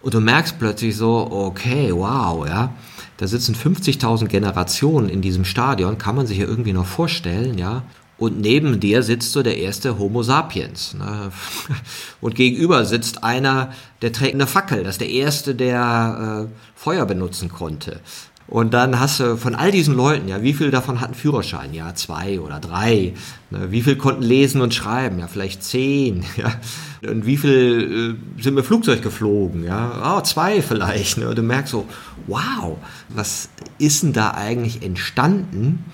Und du merkst plötzlich so, okay, wow, ja da sitzen 50.000 Generationen in diesem Stadion, kann man sich ja irgendwie noch vorstellen, ja. Und neben dir sitzt so der erste Homo sapiens. Ne? Und gegenüber sitzt einer, der trägt eine Fackel. Das ist der erste, der äh, Feuer benutzen konnte. Und dann hast du von all diesen Leuten, ja, wie viel davon hatten Führerschein? Ja, zwei oder drei. Ne, wie viel konnten lesen und schreiben? Ja, vielleicht zehn. Ja. Und wie viel äh, sind mit Flugzeug geflogen? Ja, oh, zwei vielleicht. Ne? Und du merkst so, wow, was ist denn da eigentlich entstanden?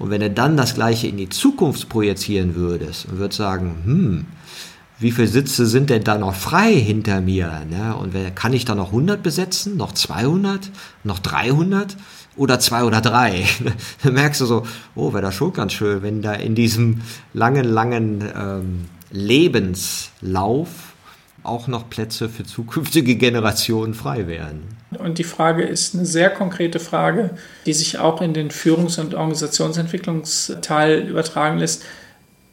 Und wenn du dann das Gleiche in die Zukunft projizieren würdest und würdest sagen, hm, wie viele Sitze sind denn da noch frei hinter mir? Ne? Und kann ich da noch 100 besetzen, noch 200, noch 300 oder zwei oder drei? Dann merkst du so, oh, wäre das schon ganz schön, wenn da in diesem langen, langen ähm, Lebenslauf auch noch Plätze für zukünftige Generationen frei wären. Und die Frage ist eine sehr konkrete Frage, die sich auch in den Führungs- und Organisationsentwicklungsteil übertragen lässt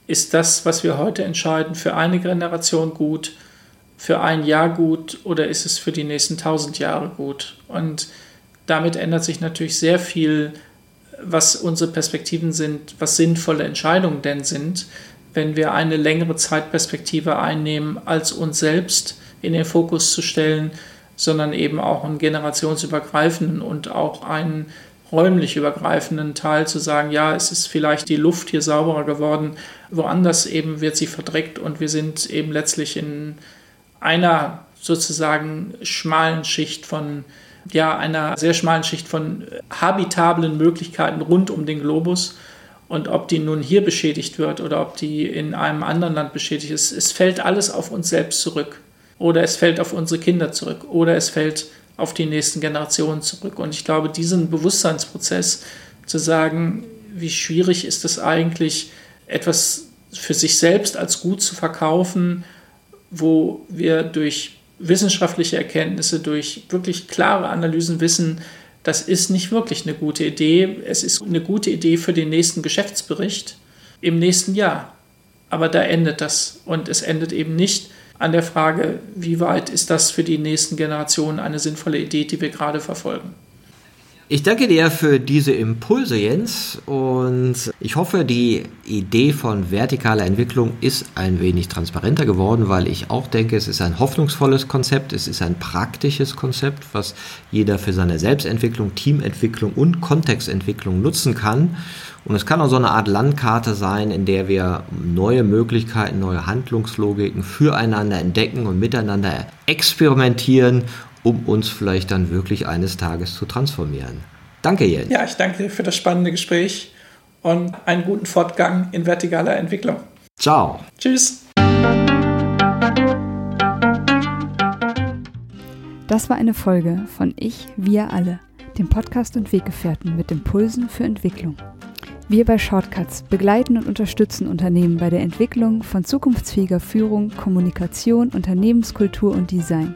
ist das, was wir heute entscheiden, für eine Generation gut, für ein Jahr gut oder ist es für die nächsten tausend Jahre gut? Und damit ändert sich natürlich sehr viel, was unsere Perspektiven sind, was sinnvolle Entscheidungen denn sind, wenn wir eine längere Zeitperspektive einnehmen, als uns selbst in den Fokus zu stellen, sondern eben auch einen generationsübergreifenden und auch einen räumlich übergreifenden Teil zu sagen, ja, es ist vielleicht die Luft hier sauberer geworden, woanders eben wird sie verdreckt und wir sind eben letztlich in einer sozusagen schmalen Schicht von, ja, einer sehr schmalen Schicht von habitablen Möglichkeiten rund um den Globus. Und ob die nun hier beschädigt wird oder ob die in einem anderen Land beschädigt ist, es fällt alles auf uns selbst zurück. Oder es fällt auf unsere Kinder zurück. Oder es fällt auf die nächsten Generationen zurück. Und ich glaube, diesen Bewusstseinsprozess zu sagen, wie schwierig ist es eigentlich, etwas für sich selbst als gut zu verkaufen, wo wir durch wissenschaftliche Erkenntnisse, durch wirklich klare Analysen wissen, das ist nicht wirklich eine gute Idee. Es ist eine gute Idee für den nächsten Geschäftsbericht im nächsten Jahr. Aber da endet das. Und es endet eben nicht an der Frage, wie weit ist das für die nächsten Generationen eine sinnvolle Idee, die wir gerade verfolgen. Ich danke dir für diese Impulse, Jens, und ich hoffe, die Idee von vertikaler Entwicklung ist ein wenig transparenter geworden, weil ich auch denke, es ist ein hoffnungsvolles Konzept, es ist ein praktisches Konzept, was jeder für seine Selbstentwicklung, Teamentwicklung und Kontextentwicklung nutzen kann. Und es kann auch so eine Art Landkarte sein, in der wir neue Möglichkeiten, neue Handlungslogiken füreinander entdecken und miteinander experimentieren, um uns vielleicht dann wirklich eines Tages zu transformieren. Danke, Jens. Ja, ich danke dir für das spannende Gespräch und einen guten Fortgang in vertikaler Entwicklung. Ciao. Tschüss. Das war eine Folge von Ich, wir alle, dem Podcast und Weggefährten mit Impulsen für Entwicklung. Wir bei Shortcuts begleiten und unterstützen Unternehmen bei der Entwicklung von zukunftsfähiger Führung, Kommunikation, Unternehmenskultur und Design.